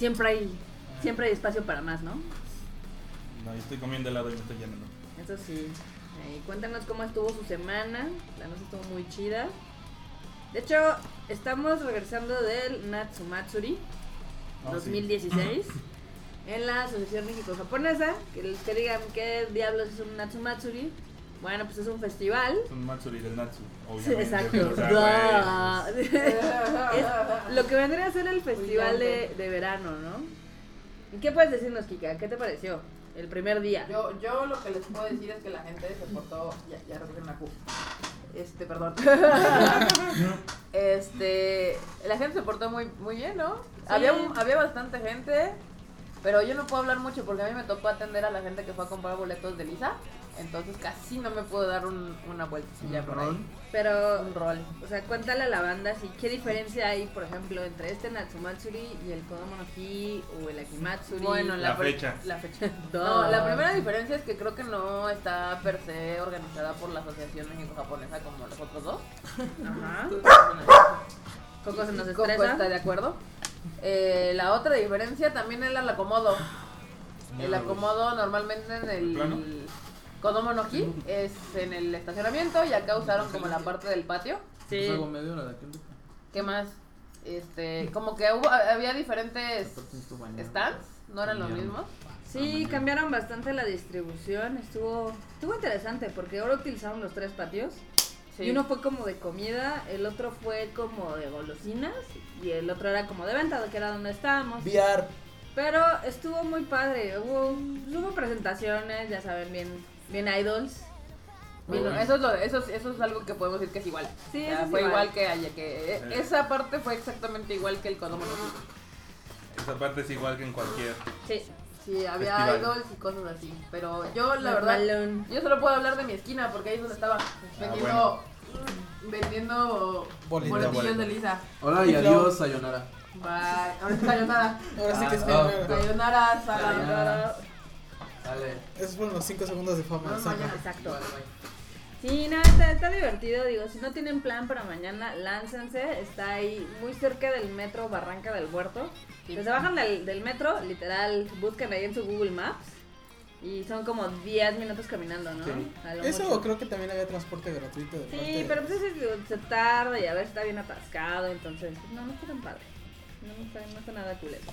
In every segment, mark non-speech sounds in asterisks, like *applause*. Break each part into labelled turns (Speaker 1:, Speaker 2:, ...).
Speaker 1: siempre hay siempre hay espacio para más, ¿no?
Speaker 2: No, yo estoy comiendo helado y me estoy llenando.
Speaker 1: Eso sí. Cuéntanos cómo estuvo su semana. La noche estuvo muy chida. De hecho, estamos regresando del Natsumatsuri
Speaker 2: Ah,
Speaker 1: 2016 *laughs* en la Asociación México-Japonesa. Que, que digan qué diablos es un Natsumatsuri. Bueno, pues es un festival.
Speaker 2: Es un Matsuri del Natsu,
Speaker 1: Sí,
Speaker 2: obviamente.
Speaker 1: exacto.
Speaker 2: o sea,
Speaker 1: Duh. Es lo que vendría a ser el festival de, de verano, ¿no? ¿Y qué puedes decirnos, Kika? ¿Qué te pareció el primer día?
Speaker 3: Yo, yo lo que les puedo decir es que la gente se portó. Ya, ya recogieron la Q. Este, perdón. *laughs* este. La gente se portó muy, muy bien, ¿no? Había, un- había bastante gente. Pero yo no puedo hablar mucho porque a mí me tocó atender a la gente que fue a comprar boletos de Lisa. Entonces casi no me puedo dar un, una vueltecilla por ahí.
Speaker 1: Pero,
Speaker 3: Un rol.
Speaker 1: o sea, cuéntale a la banda si qué diferencia hay, por ejemplo, entre este Natsumatsuri y el Kodomo no Hi o el Akimatsuri.
Speaker 3: Bueno,
Speaker 2: La fecha.
Speaker 3: La fecha. *laughs* No, la primera diferencia es que creo que no está per se organizada por la Asociación México-Japonesa como los otros dos.
Speaker 1: Ajá. *laughs* Coco se nos
Speaker 3: Coco
Speaker 1: estresa.
Speaker 3: está de acuerdo. Eh, la otra diferencia también era el acomodo. El acomodo normalmente en el
Speaker 2: ¿Plano?
Speaker 3: Kodomo no Hi es en el estacionamiento y acá usaron como la parte del patio.
Speaker 1: Sí.
Speaker 4: Pues media hora de aquel día.
Speaker 3: ¿Qué más? Este, como que hubo, había diferentes stands, no eran lo mismo.
Speaker 1: Sí, cambiaron bastante la distribución. Estuvo estuvo interesante porque ahora utilizaron los tres patios.
Speaker 3: Sí.
Speaker 1: Y uno fue como de comida, el otro fue como de golosinas y el otro era como de venta, que era donde estábamos.
Speaker 5: VR.
Speaker 1: Pero estuvo muy padre. Hubo, hubo presentaciones, ya saben, bien, bien idols.
Speaker 3: Bueno,
Speaker 2: Bueno.
Speaker 3: eso es, lo, eso, es- eso es algo que podemos decir que es igual.
Speaker 1: Sí,
Speaker 3: O sea,
Speaker 1: eso es
Speaker 3: fue
Speaker 1: igual.
Speaker 3: igual, que ayer, que eh,
Speaker 2: Sí.
Speaker 3: esa parte fue exactamente igual que el Kodomo no.
Speaker 2: Esa parte es igual que en cualquier.
Speaker 1: Sí.
Speaker 3: Sí, había
Speaker 2: Festival.
Speaker 3: idols y cosas así. Pero yo, la verdad,
Speaker 1: Normalón.
Speaker 3: yo solo puedo hablar de mi esquina porque ahí es donde estaba vendiendo, vendiendo
Speaker 5: Bolita,
Speaker 3: boletillos
Speaker 2: boleta.
Speaker 3: de Lisa.
Speaker 4: Hola y adiós, Sayonara.
Speaker 3: Bye. Ahora sí sayonara.
Speaker 5: Ahora sí que es
Speaker 4: Ah,
Speaker 5: que
Speaker 3: Sayonara, sayonara.
Speaker 4: Dale.
Speaker 5: Esos fueron los 5 segundos de fama.
Speaker 3: Mañana.
Speaker 1: Exacto.
Speaker 3: Vale.
Speaker 1: Sí, no, está, está divertido. Digo, si no tienen plan para mañana, láncense. Está ahí muy cerca del metro Barranca del Huerto.
Speaker 3: Sí.
Speaker 1: Bajan del, del metro, literal, buscan ahí en su Google Maps. Y son como 10 minutos caminando, ¿no?
Speaker 2: Sí.
Speaker 5: Eso
Speaker 1: mucho.
Speaker 5: creo que también había transporte gratuito. de
Speaker 1: Sí, pero pues ese se tarda y a veces está bien atascado, entonces pues, no, no está tan padre. No, no está, no está nada cool eso.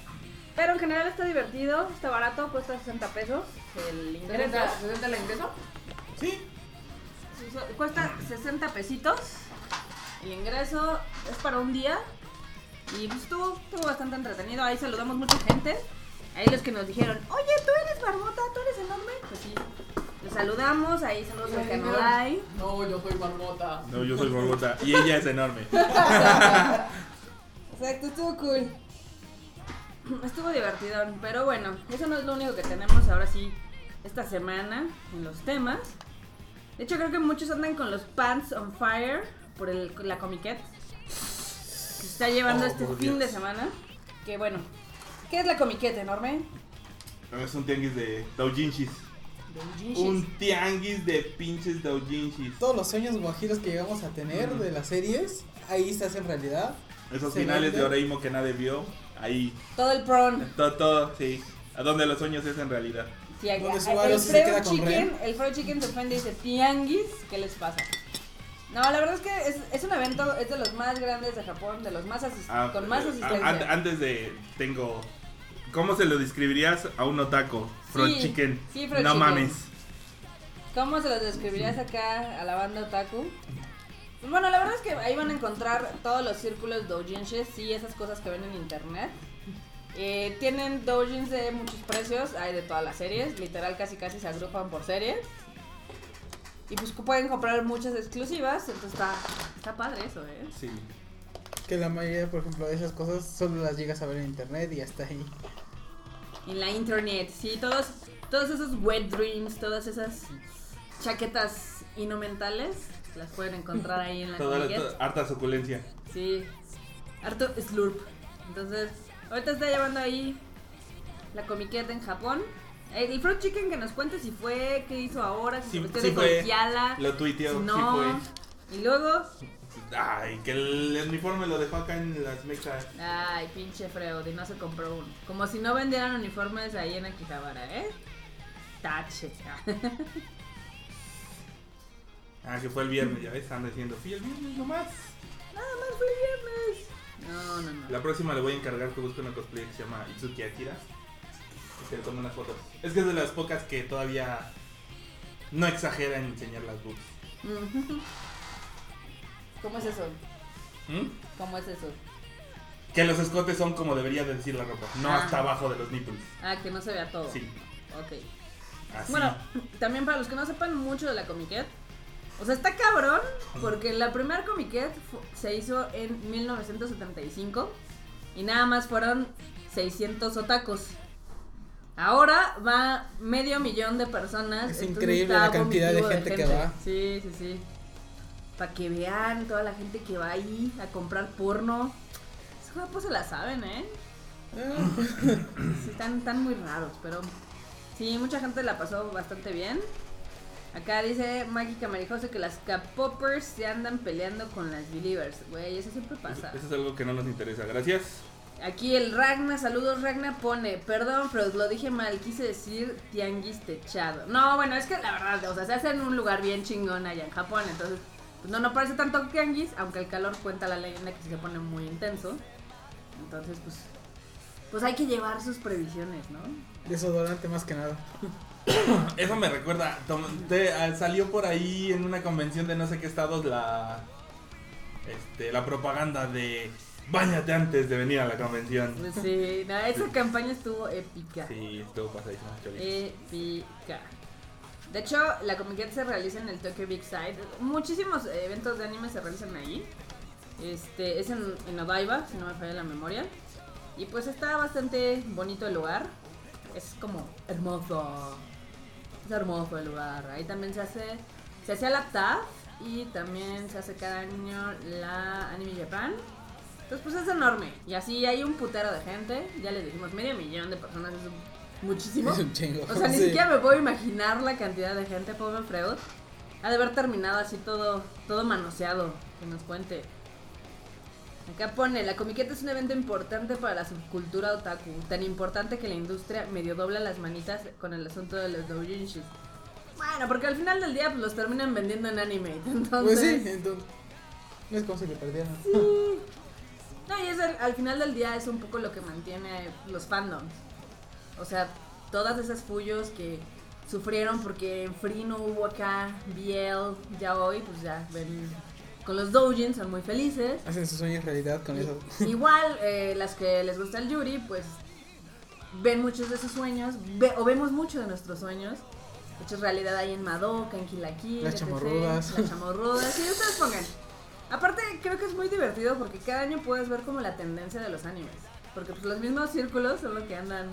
Speaker 1: Pero en general está divertido, está barato, cuesta 60 pesos el ingreso.
Speaker 3: ¿60 60 el ingreso?
Speaker 5: Sí,
Speaker 1: Cuesta 60 pesitos. El ingreso es para un día. Y pues estuvo, estuvo bastante entretenido. Ahí saludamos mucha gente. Ahí los que nos dijeron, oye, tú eres Barbota, tú eres enorme. Pues sí. Les saludamos, ahí saludos al Canolai.
Speaker 3: No, yo soy barbota.
Speaker 2: No, yo soy Bogotá y ella es enorme. *laughs*
Speaker 1: Exacto, estuvo cool. *clears throat* Estuvo divertido, pero bueno, eso no es lo único que tenemos ahora sí esta semana en los temas. De hecho, creo que muchos andan con los pants on fire por el, la comiquet que se está llevando
Speaker 2: Oh,
Speaker 1: este fin de
Speaker 2: Dios.
Speaker 1: semana. Que bueno, ¿qué es la comiquet, enorme?
Speaker 2: Es un tianguis de doujinshis. Un tianguis de pinches doujinshis.
Speaker 5: todos los sueños guajiros que llegamos a tener de las series, ahí se hacen realidad.
Speaker 2: Esos
Speaker 5: Se
Speaker 2: finales
Speaker 5: vende.
Speaker 2: de Oreimo que nadie vio. Ahí.
Speaker 1: Todo el prawn.
Speaker 2: Todo, todo, sí. A donde los sueños es en realidad.
Speaker 1: Sí,
Speaker 5: Donde
Speaker 1: el,
Speaker 5: sí se queda con
Speaker 1: Chicken, el Freo Chicken se ofende y dice, tianguis, ¿qué les pasa? No, la verdad es que es, es un evento, es de los más grandes de Japón, de los más
Speaker 2: Ah,
Speaker 1: con más
Speaker 2: eh,
Speaker 1: asistencia.
Speaker 2: an- antes de. Tengo. ¿Cómo se lo describirías a un otaco? Fried
Speaker 1: Sí,
Speaker 2: chicken.
Speaker 1: sí, fried
Speaker 2: no
Speaker 1: chicken.
Speaker 2: mames.
Speaker 1: ¿Cómo se los describirías acá a la banda otaku? Bueno, la verdad es que ahí van a encontrar todos los círculos doujinshis, sí, esas cosas que ven en internet. Eh, tienen doujins de muchos precios, hay de todas las series, literal casi casi se agrupan por series. Y pues pueden comprar muchas exclusivas, entonces está, está padre eso, ¿eh?
Speaker 2: Sí.
Speaker 5: Que la mayoría, por ejemplo, de esas cosas solo las llegas a ver en internet y hasta ahí.
Speaker 1: En la internet, sí, todos, todos esos wet dreams, todas esas chaquetas inomentales, las pueden encontrar ahí en la
Speaker 2: Toda, harta suculencia.
Speaker 1: Sí, harto slurp. Entonces, ahorita está llevando ahí la comiqueta en Japón. El Fruit Chicken que nos cuente si fue, qué hizo ahora, si
Speaker 2: Sí, sí fue. Lo tuiteó,
Speaker 1: si
Speaker 2: sí
Speaker 1: no.
Speaker 2: fue.
Speaker 1: Y luego,
Speaker 2: Ay, que el uniforme lo dejó acá en las mechas.
Speaker 1: ay, pinche Freud, y no se compró uno. Como si no vendieran uniformes ahí en Akihabara, ¿eh? Tache. *laughs*
Speaker 2: Ah, que fue el viernes, ya ves, están diciendo, fui el viernes nomás.
Speaker 1: Nada más fue el viernes. No, no, no.
Speaker 2: La próxima le voy a encargar que busque una cosplay que se llama Itsuki Akira. Que se le tome unas fotos. Es que es de las pocas que todavía no exagera en enseñar las boobs. *laughs*
Speaker 1: ¿Cómo es eso?
Speaker 2: ¿Mm?
Speaker 1: ¿Cómo es eso?
Speaker 2: Que los escotes son como debería de decir la ropa, no
Speaker 1: Ah.
Speaker 2: hasta abajo de los nipples.
Speaker 1: Ah, que no se vea todo.
Speaker 2: Sí,
Speaker 1: Ok.
Speaker 2: así.
Speaker 1: Bueno, también para los que no sepan mucho de la Comiquet, o sea, está cabrón, porque la primera Comiquet se hizo en 1975 y nada más fueron 600 otacos. Ahora va medio millón de personas.
Speaker 5: Es increíble la cantidad de gente que va.
Speaker 1: Sí, sí, sí. Para que vean toda la gente que va ahí a comprar porno. Esos guapos se la saben, ¿eh?
Speaker 5: Ah,
Speaker 1: Sí, están, están muy raros, pero sí, mucha gente la pasó bastante bien. Acá dice Mágica Marijose que las K-Poppers se andan peleando con las Believers. Güey, eso siempre pasa.
Speaker 2: Eso es algo que no nos interesa, gracias.
Speaker 1: Aquí el Ragna, saludos Ragna, pone, perdón, pero lo dije mal, quise decir tianguis techado. No, bueno, es que la verdad, o sea, se hace en un lugar bien chingón allá en Japón, entonces, pues no, no parece tanto tianguis, aunque el calor cuenta la leyenda que se pone muy intenso. Entonces, pues, pues hay que llevar sus previsiones, ¿no?
Speaker 5: Desodorante más que nada. *laughs* *coughs*
Speaker 2: Eso me recuerda, te- ah, salió por ahí en una convención de no sé qué estados la este, la propaganda de bañate antes de venir a la convención.
Speaker 1: Pues sí, no, esa campaña estuvo épica.
Speaker 2: Sí, estuvo pasadísimo. chorizo.
Speaker 1: Épica. De hecho, la Comic se realiza en el Tokyo Big Side. Muchísimos eventos de anime se realizan ahí. Este, es en, en Odaiba, si no me falla la memoria. Y pues está bastante bonito el lugar. Es como hermoso. Es hermoso el lugar. Ahí también se hace, se hace la TAF y también se hace cada año la Anime Japan. Entonces pues es enorme. Y así hay un putero de gente. Ya les dijimos, medio millón de personas es muchísimo.
Speaker 5: Es un chingo.
Speaker 1: O sea, ni siquiera me puedo imaginar la cantidad de gente, pobre Freud. Ha de haber terminado así todo, todo manoseado. Que nos cuente. Acá pone, la comiqueta es un evento importante para la subcultura otaku, tan importante que la industria medio dobla las manitas con el asunto de los doujinshis. Bueno, porque al final del día pues, los terminan vendiendo en anime, *laughs* entonces...
Speaker 5: Pues sí, entonces. Es como si le perdieran.
Speaker 1: No, y es el- al final del día es un poco lo que mantiene los fandoms. O sea, todas esas fullos que sufrieron porque en Free no hubo acá BL, ya hoy, pues ya ven, con los doujins son muy felices.
Speaker 5: Hacen sus sueños realidad con eso. *laughs*
Speaker 1: Igual, eh, las que les gusta el Yuri, pues ven muchos de sus sueños, ve- o vemos muchos de nuestros sueños. Hechos realidad ahí en Madoka, en Kill,
Speaker 5: Las chamorrudas.
Speaker 1: Las chamorrudas, sí, ustedes pongan. Aparte, creo que es muy divertido porque cada año puedes ver como la tendencia de los animes. Porque pues los mismos círculos son lo que andan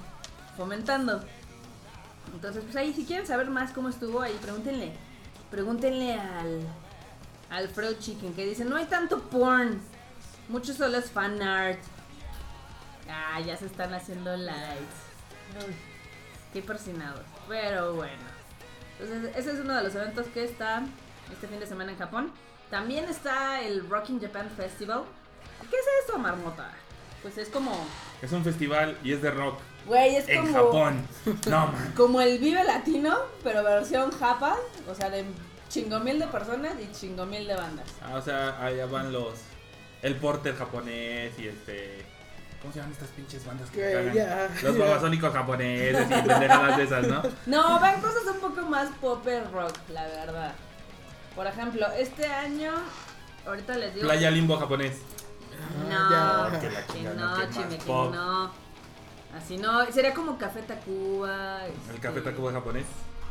Speaker 1: fomentando. Entonces, pues ahí, si quieren saber más cómo estuvo, ahí pregúntenle. Pregúntenle al, al Freud Chicken que dice, no hay tanto porn. Mucho solo es fan art. Ah, ya se están haciendo likes. Uy, qué persinados. Pero bueno. Entonces, ese es uno de los eventos que está este fin de semana en Japón. También está el Rocking Japan Festival. ¿Qué es eso, marmota? Pues es como.
Speaker 2: Es un festival y es de rock
Speaker 1: Güey, es
Speaker 2: en
Speaker 1: como.
Speaker 2: Japón. *laughs* No, man.
Speaker 1: Como el Vive Latino, pero versión Japa. O sea, de chingomil de personas y chingomil de bandas.
Speaker 2: Ah, o sea, allá van los. El porter japonés y este. ¿Cómo se llaman estas pinches bandas que cagan?
Speaker 5: ya,
Speaker 2: Los babasónicos japoneses y pendejadas de esas, ¿no?
Speaker 1: No, van cosas un poco más pop rock, la verdad. Por ejemplo, este año. Ahorita les digo.
Speaker 2: Playa Limbo japonés.
Speaker 1: No,
Speaker 5: Ah, ya.
Speaker 2: Que la
Speaker 1: que
Speaker 2: chingada,
Speaker 1: no,
Speaker 2: pop.
Speaker 1: no. Así no, sería como Café Tacuba.
Speaker 2: El
Speaker 1: este,
Speaker 2: café Tacuba japonés.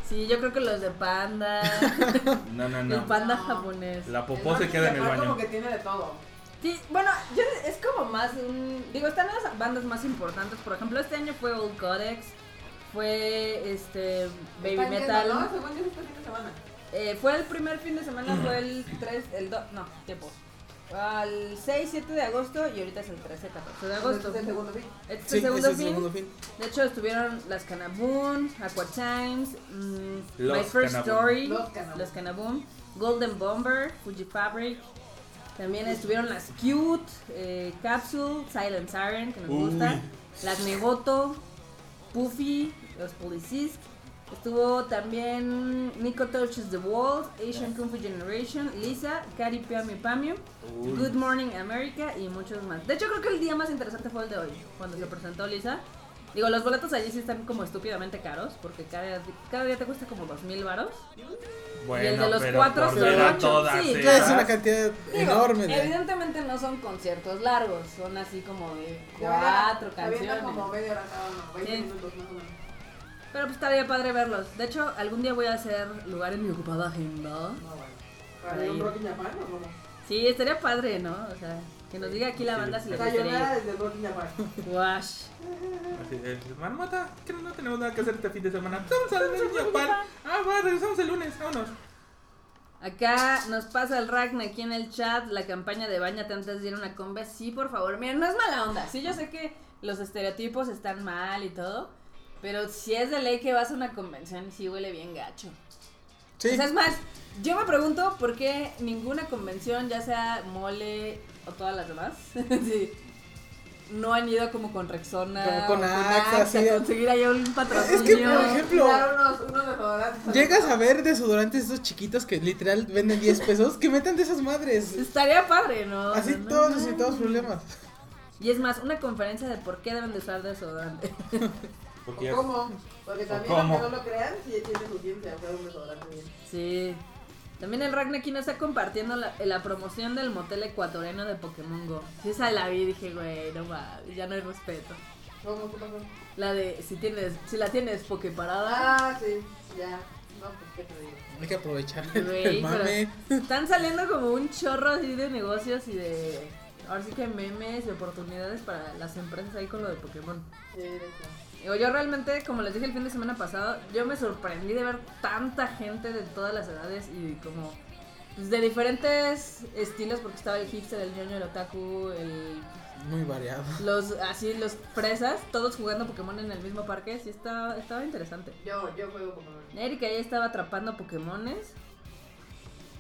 Speaker 1: Sí, yo creo que los de Panda. *laughs*
Speaker 2: No, no,
Speaker 1: El
Speaker 2: no.
Speaker 1: Panda
Speaker 3: No.
Speaker 1: japonés.
Speaker 2: La popó se queda en el baño.
Speaker 3: como que tiene de todo.
Speaker 1: Sí, bueno, yo, es como más un... Digo, están las bandas más importantes. Por ejemplo, este año fue Old Codex. Fue este Baby Metal.
Speaker 3: yendo, ¿no? Según yo, este fin de semana.
Speaker 1: Eh, fue el primer fin de semana, fue el 3, el 2, no, tiempo. Al 6, 7 de agosto y ahorita es el 13, 14 de agosto.
Speaker 3: Este es el segundo fin.
Speaker 1: Este es
Speaker 5: Sí,
Speaker 1: el segundo
Speaker 5: ese es el
Speaker 1: fin.
Speaker 5: segundo fin.
Speaker 1: De hecho, estuvieron las Canaboom, Aqua Times, mm,
Speaker 2: Los
Speaker 1: My First
Speaker 2: Canaboom.
Speaker 1: Story,
Speaker 3: Los Canaboom.
Speaker 1: los Canaboom, Golden Bomber, Fuji Fabric. También estuvieron las Cute, eh, Capsule, Silent Siren, que nos
Speaker 2: Uy.
Speaker 1: gusta. Las Negoto, Puffy, los Policisc. Estuvo también Nico Touches the Walls, Asian Kung Fu Generation, Lisa, Cari Piami Pamiu,
Speaker 2: Uy.
Speaker 1: Good Morning America y muchos más. De hecho, creo que el día más interesante fue el de hoy, cuando se presentó Lisa. Digo, los boletos allí sí están como estúpidamente caros, porque cada, cada día te cuesta como dos mil varos.
Speaker 2: Bueno,
Speaker 1: y el de los
Speaker 2: pero
Speaker 1: cuatro
Speaker 2: por
Speaker 1: son
Speaker 2: ver a
Speaker 1: ocho.
Speaker 2: todas
Speaker 1: Sí,
Speaker 2: esas-
Speaker 5: es una cantidad
Speaker 1: Digo,
Speaker 5: enorme de.
Speaker 1: Evidentemente no son conciertos largos, son así como de cuatro canciones.
Speaker 3: como media hora cada uno, 20
Speaker 1: Sí.
Speaker 3: minutos más o menos.
Speaker 1: Pero pues estaría padre verlos. De hecho, algún día voy a hacer lugar en mi ocupada agenda.
Speaker 3: No, bueno.
Speaker 1: Para
Speaker 3: ¿Para un. Rock in Japan o cómo?
Speaker 1: Sí, estaría padre, ¿no? O sea, que nos diga aquí la
Speaker 2: Sí,
Speaker 1: banda si les gustaría ir.
Speaker 3: desde el Rock in Japan.
Speaker 1: Wash.
Speaker 2: Así de, Marmota, que no tenemos nada que hacer este fin de semana. Vamos a ver Japón. Ah, va, regresamos el lunes, vámonos.
Speaker 1: Acá nos pasa el Ragna aquí en el chat, la campaña de bañate antes de ir a una combe. Sí, por favor. Miren, no es mala onda. Sí, yo sé que los estereotipos están mal y todo. Pero si es de ley que vas a una convención, sí huele bien gacho.
Speaker 5: Sí.
Speaker 1: O sea, es más, yo me pregunto por qué ninguna convención, ya sea mole o todas las demás, *laughs* sí, no han ido como con Rexona
Speaker 5: Como con
Speaker 1: o
Speaker 5: Axe, así
Speaker 1: a
Speaker 5: de-
Speaker 1: conseguir ahí un patrocinio.
Speaker 5: Es que, por ejemplo,
Speaker 3: unos, unos desodorantes.
Speaker 5: Llegas a ver desodorantes esos chiquitos que literal venden 10 pesos, que metan de esas madres.
Speaker 1: Estaría padre, ¿no?
Speaker 5: Así
Speaker 1: no
Speaker 5: todos
Speaker 1: mames.
Speaker 5: sin todos problemas.
Speaker 1: Y es más, una conferencia de por qué deben de usar desodorante. *laughs*
Speaker 2: Porque
Speaker 3: ¿Cómo? *laughs* Porque también,
Speaker 2: cómo?
Speaker 3: aunque no lo crean, sí tiene su ciencia un desodorante bien.
Speaker 1: Sí. También el Ragnar aquí nos está compartiendo la, la promoción del motel ecuatoriano de Pokémon Go. Sí, esa la vi y dije, güey, no mames, ya no hay respeto.
Speaker 3: ¿Cómo? ¿Qué pasó?
Speaker 1: La de si tienes, si la tienes Poképarada.
Speaker 3: Ah, sí, ya. No, pues qué te digo.
Speaker 5: Hay que aprovechar
Speaker 1: Güey,
Speaker 5: el mame.
Speaker 1: Están saliendo como un chorro así de negocios y de. Ahora sí que memes y oportunidades para las empresas ahí con lo de Pokémon.
Speaker 3: Sí, de hecho.
Speaker 1: Digo, yo realmente, como les dije el fin de semana pasado, yo me sorprendí de ver tanta gente de todas las edades y como pues, de diferentes estilos, porque estaba el hipster, el ñoño, el otaku, el,
Speaker 5: Muy variado.
Speaker 1: los así los fresas, todos jugando Pokémon en el mismo parque, sí estaba, estaba interesante.
Speaker 3: Yo, yo juego como.
Speaker 1: Erika ya estaba atrapando Pokémones.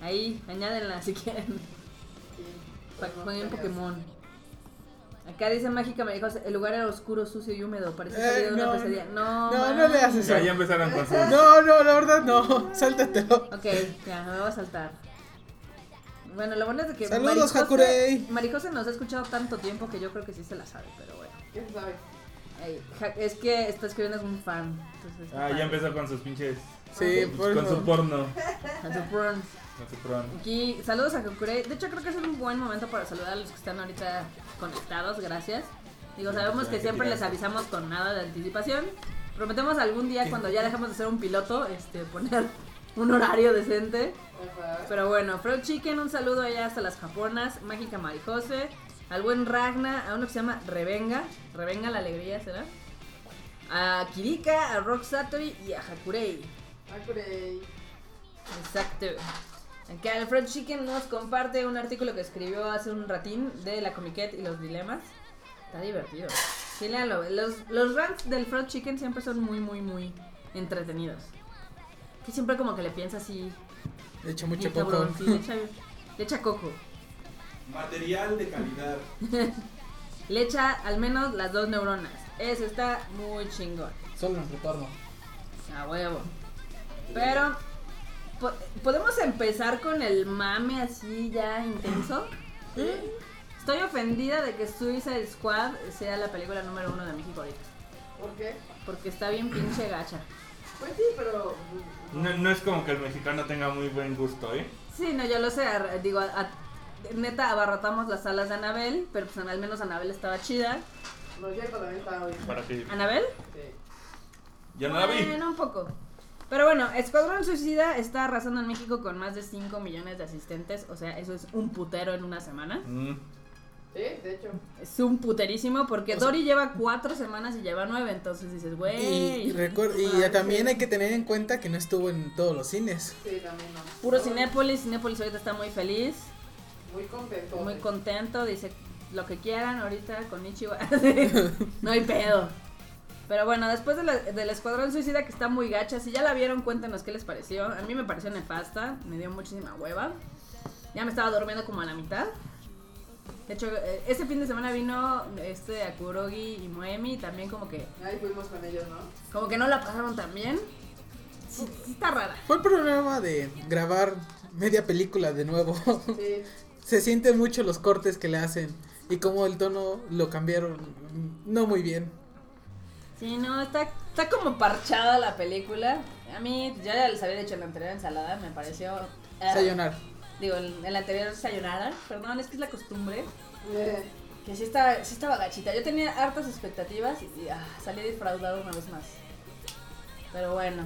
Speaker 1: Ahí, añádenla si quieren.
Speaker 3: Sí,
Speaker 1: Para que jueguen Pokémon. Acá dice Mágica, me dijo, el lugar era oscuro, sucio y húmedo. Parece
Speaker 5: Eh,
Speaker 1: de una
Speaker 5: no,
Speaker 1: pesadilla. No,
Speaker 5: no, no le haces
Speaker 2: Ya, ya empezaron con sus.
Speaker 5: No, no, la verdad no. *laughs* Sáltatelo.
Speaker 1: Ok, ya, me voy a saltar. Bueno, lo bueno es de que
Speaker 5: Saludos, Hakurei.
Speaker 1: Marijose nos ha escuchado tanto tiempo que yo creo que sí se la sabe, pero bueno.
Speaker 3: ¿Qué se sabe?
Speaker 1: Es que está escribiendo es un fan. Entonces,
Speaker 2: Ah, ya empezó con sus pinches.
Speaker 5: Sí, por
Speaker 2: Con su
Speaker 5: eso.
Speaker 2: porno.
Speaker 1: A su porn.
Speaker 2: Con su porno.
Speaker 1: Aquí, saludos a Hakurei. De hecho, creo que es un buen momento para saludar a los que están ahorita conectados. Gracias. Digo, sabemos que siempre les avisamos con nada de anticipación. Prometemos algún día, cuando ya dejemos de ser un piloto, este, poner *laughs* un horario decente. Pero bueno, Freud Chicken, un saludo allá hasta las japonas, Mágica Marijose, al buen Ragna, a uno que se llama Revenga, Revenga la alegría será, a Kirika, a Rock Satori y a Hakurei.
Speaker 3: Hakurei.
Speaker 1: Exacto. Acá el Freud Chicken nos comparte un artículo que escribió hace un ratín de la Comiquet y los dilemas. Está divertido. Sí, léanlo. Los, los rants del Freud Chicken siempre son muy, muy, muy entretenidos. Que siempre como que le piensa así.
Speaker 5: Le echo mucho coco.
Speaker 1: cabrón, sí, le *laughs* echa, le echa coco.
Speaker 2: Material de calidad. *laughs*
Speaker 1: Le echa al menos las dos neuronas. Eso está muy chingón.
Speaker 5: Solo en retorno.
Speaker 1: A huevo. Pero, ¿podemos empezar con el mame así ya intenso? Estoy ofendida de que Suicide Squad sea la película número uno de México ahorita.
Speaker 3: ¿Por qué?
Speaker 1: Porque está bien pinche gacha.
Speaker 3: Pues sí, pero.
Speaker 2: No, no es como que el mexicano tenga muy buen gusto, ¿eh?
Speaker 1: Sí, no, yo lo sé. Digo, a- a- neta, abarrotamos las salas de Anabel, pero pues al menos Anabel estaba chida.
Speaker 3: No cierto, también estaba bien.
Speaker 2: Para que.
Speaker 1: ¿Anabel?
Speaker 3: Sí.
Speaker 2: Ya no la vi.
Speaker 1: Bueno, un poco. Pero bueno, Escuadrón Suicida está arrasando en México con más de 5 millones de asistentes. O sea, eso es un putero en una semana.
Speaker 2: Mm.
Speaker 3: Sí, de hecho.
Speaker 1: Es un puterísimo porque
Speaker 5: O sea-
Speaker 1: Dory lleva 4 semanas y lleva 9. Entonces dices, güey.
Speaker 5: Y, también hay que tener en cuenta que no estuvo en todos los cines.
Speaker 3: Sí, también no.
Speaker 1: Puro Cinépolis. Cinépolis ahorita está muy feliz.
Speaker 3: Muy contento.
Speaker 1: muy contento, dice lo que quieran ahorita con Ichigo. *laughs* no hay pedo. Pero bueno, después de la- del Escuadrón Suicida que está muy gacha, si ya la vieron, cuéntenos qué les pareció. A mí me pareció nefasta, me dio muchísima hueva. Ya me estaba durmiendo como a la mitad. De hecho, este fin de semana vino este Akurogi y Moemi, también como que
Speaker 3: Ahí fuimos con ellos, ¿no?
Speaker 1: como que no la pasaron tan bien. Sí, sí está rara.
Speaker 5: Fue el problema de grabar media película de nuevo.
Speaker 3: Sí. *laughs*
Speaker 5: Se sienten mucho los cortes que le hacen y como el tono lo cambiaron no muy bien.
Speaker 1: Sí, no, está, está como parchada la película. A mí, yo ya les había dicho en la anterior ensalada, me pareció... eh,
Speaker 5: Sayonara.
Speaker 1: Digo, en, en la anterior sayonara, perdón, es que es la costumbre.
Speaker 3: Eh,
Speaker 1: Que sí estaba, sí estaba gachita. Yo tenía hartas expectativas y, ah, salí defraudado una vez más. Pero bueno.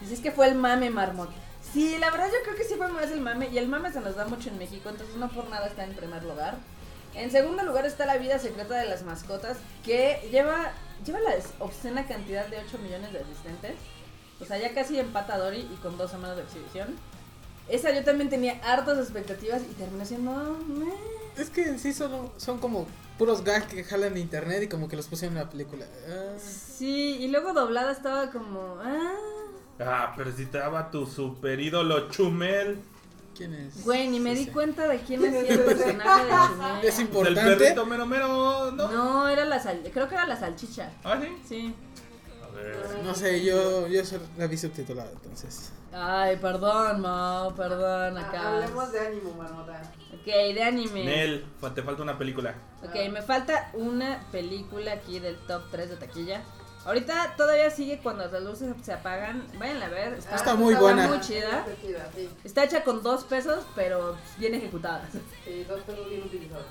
Speaker 1: Dices que fue el mame marmot. Sí, la verdad yo creo que sí fue más el mame. Y el mame se nos da mucho en México, entonces no por nada está en primer lugar. En segundo lugar está la vida secreta de las mascotas, que lleva, lleva la obscena cantidad de 8 millones de asistentes. O sea, ya casi empata a Dory y con dos semanas de exhibición. Esa yo también tenía hartas expectativas y terminó siendo... meh.
Speaker 5: Es que en sí son, son como puros gags que jalan de internet y como que los pusieron en la película. Ah,
Speaker 1: Sí, y luego doblada estaba como. Ah,
Speaker 2: Ah, pero si te daba tu super ídolo Chumel.
Speaker 5: ¿Quién es?
Speaker 1: güey, ni me
Speaker 5: Sí,
Speaker 1: di
Speaker 5: sí.
Speaker 1: cuenta de quién hacía el personaje de Chumel. *laughs*
Speaker 5: Es
Speaker 2: El
Speaker 5: importante.
Speaker 2: perrito mero mero, ¿no?
Speaker 1: No, era la sal... creo que era la salchicha.
Speaker 2: ¿Ah, sí?
Speaker 1: Sí.
Speaker 2: A ver.
Speaker 5: No sé, yo, yo la vi subtitulada, entonces.
Speaker 1: Ay, perdón, Mao, perdón, acá.
Speaker 3: Ah, Hablemos de ánimo, marmota.
Speaker 1: Ok, de anime.
Speaker 2: Nel, te falta una película.
Speaker 1: Ok, me falta una película aquí del top 3 de taquilla. Ahorita todavía sigue cuando las luces se apagan. Vayan a ver. Está,
Speaker 5: Está muy buena.
Speaker 1: muy chida.
Speaker 3: Está.
Speaker 1: Está hecha con dos pesos, pero bien ejecutada.
Speaker 3: Sí, dos pesos bien utilizados.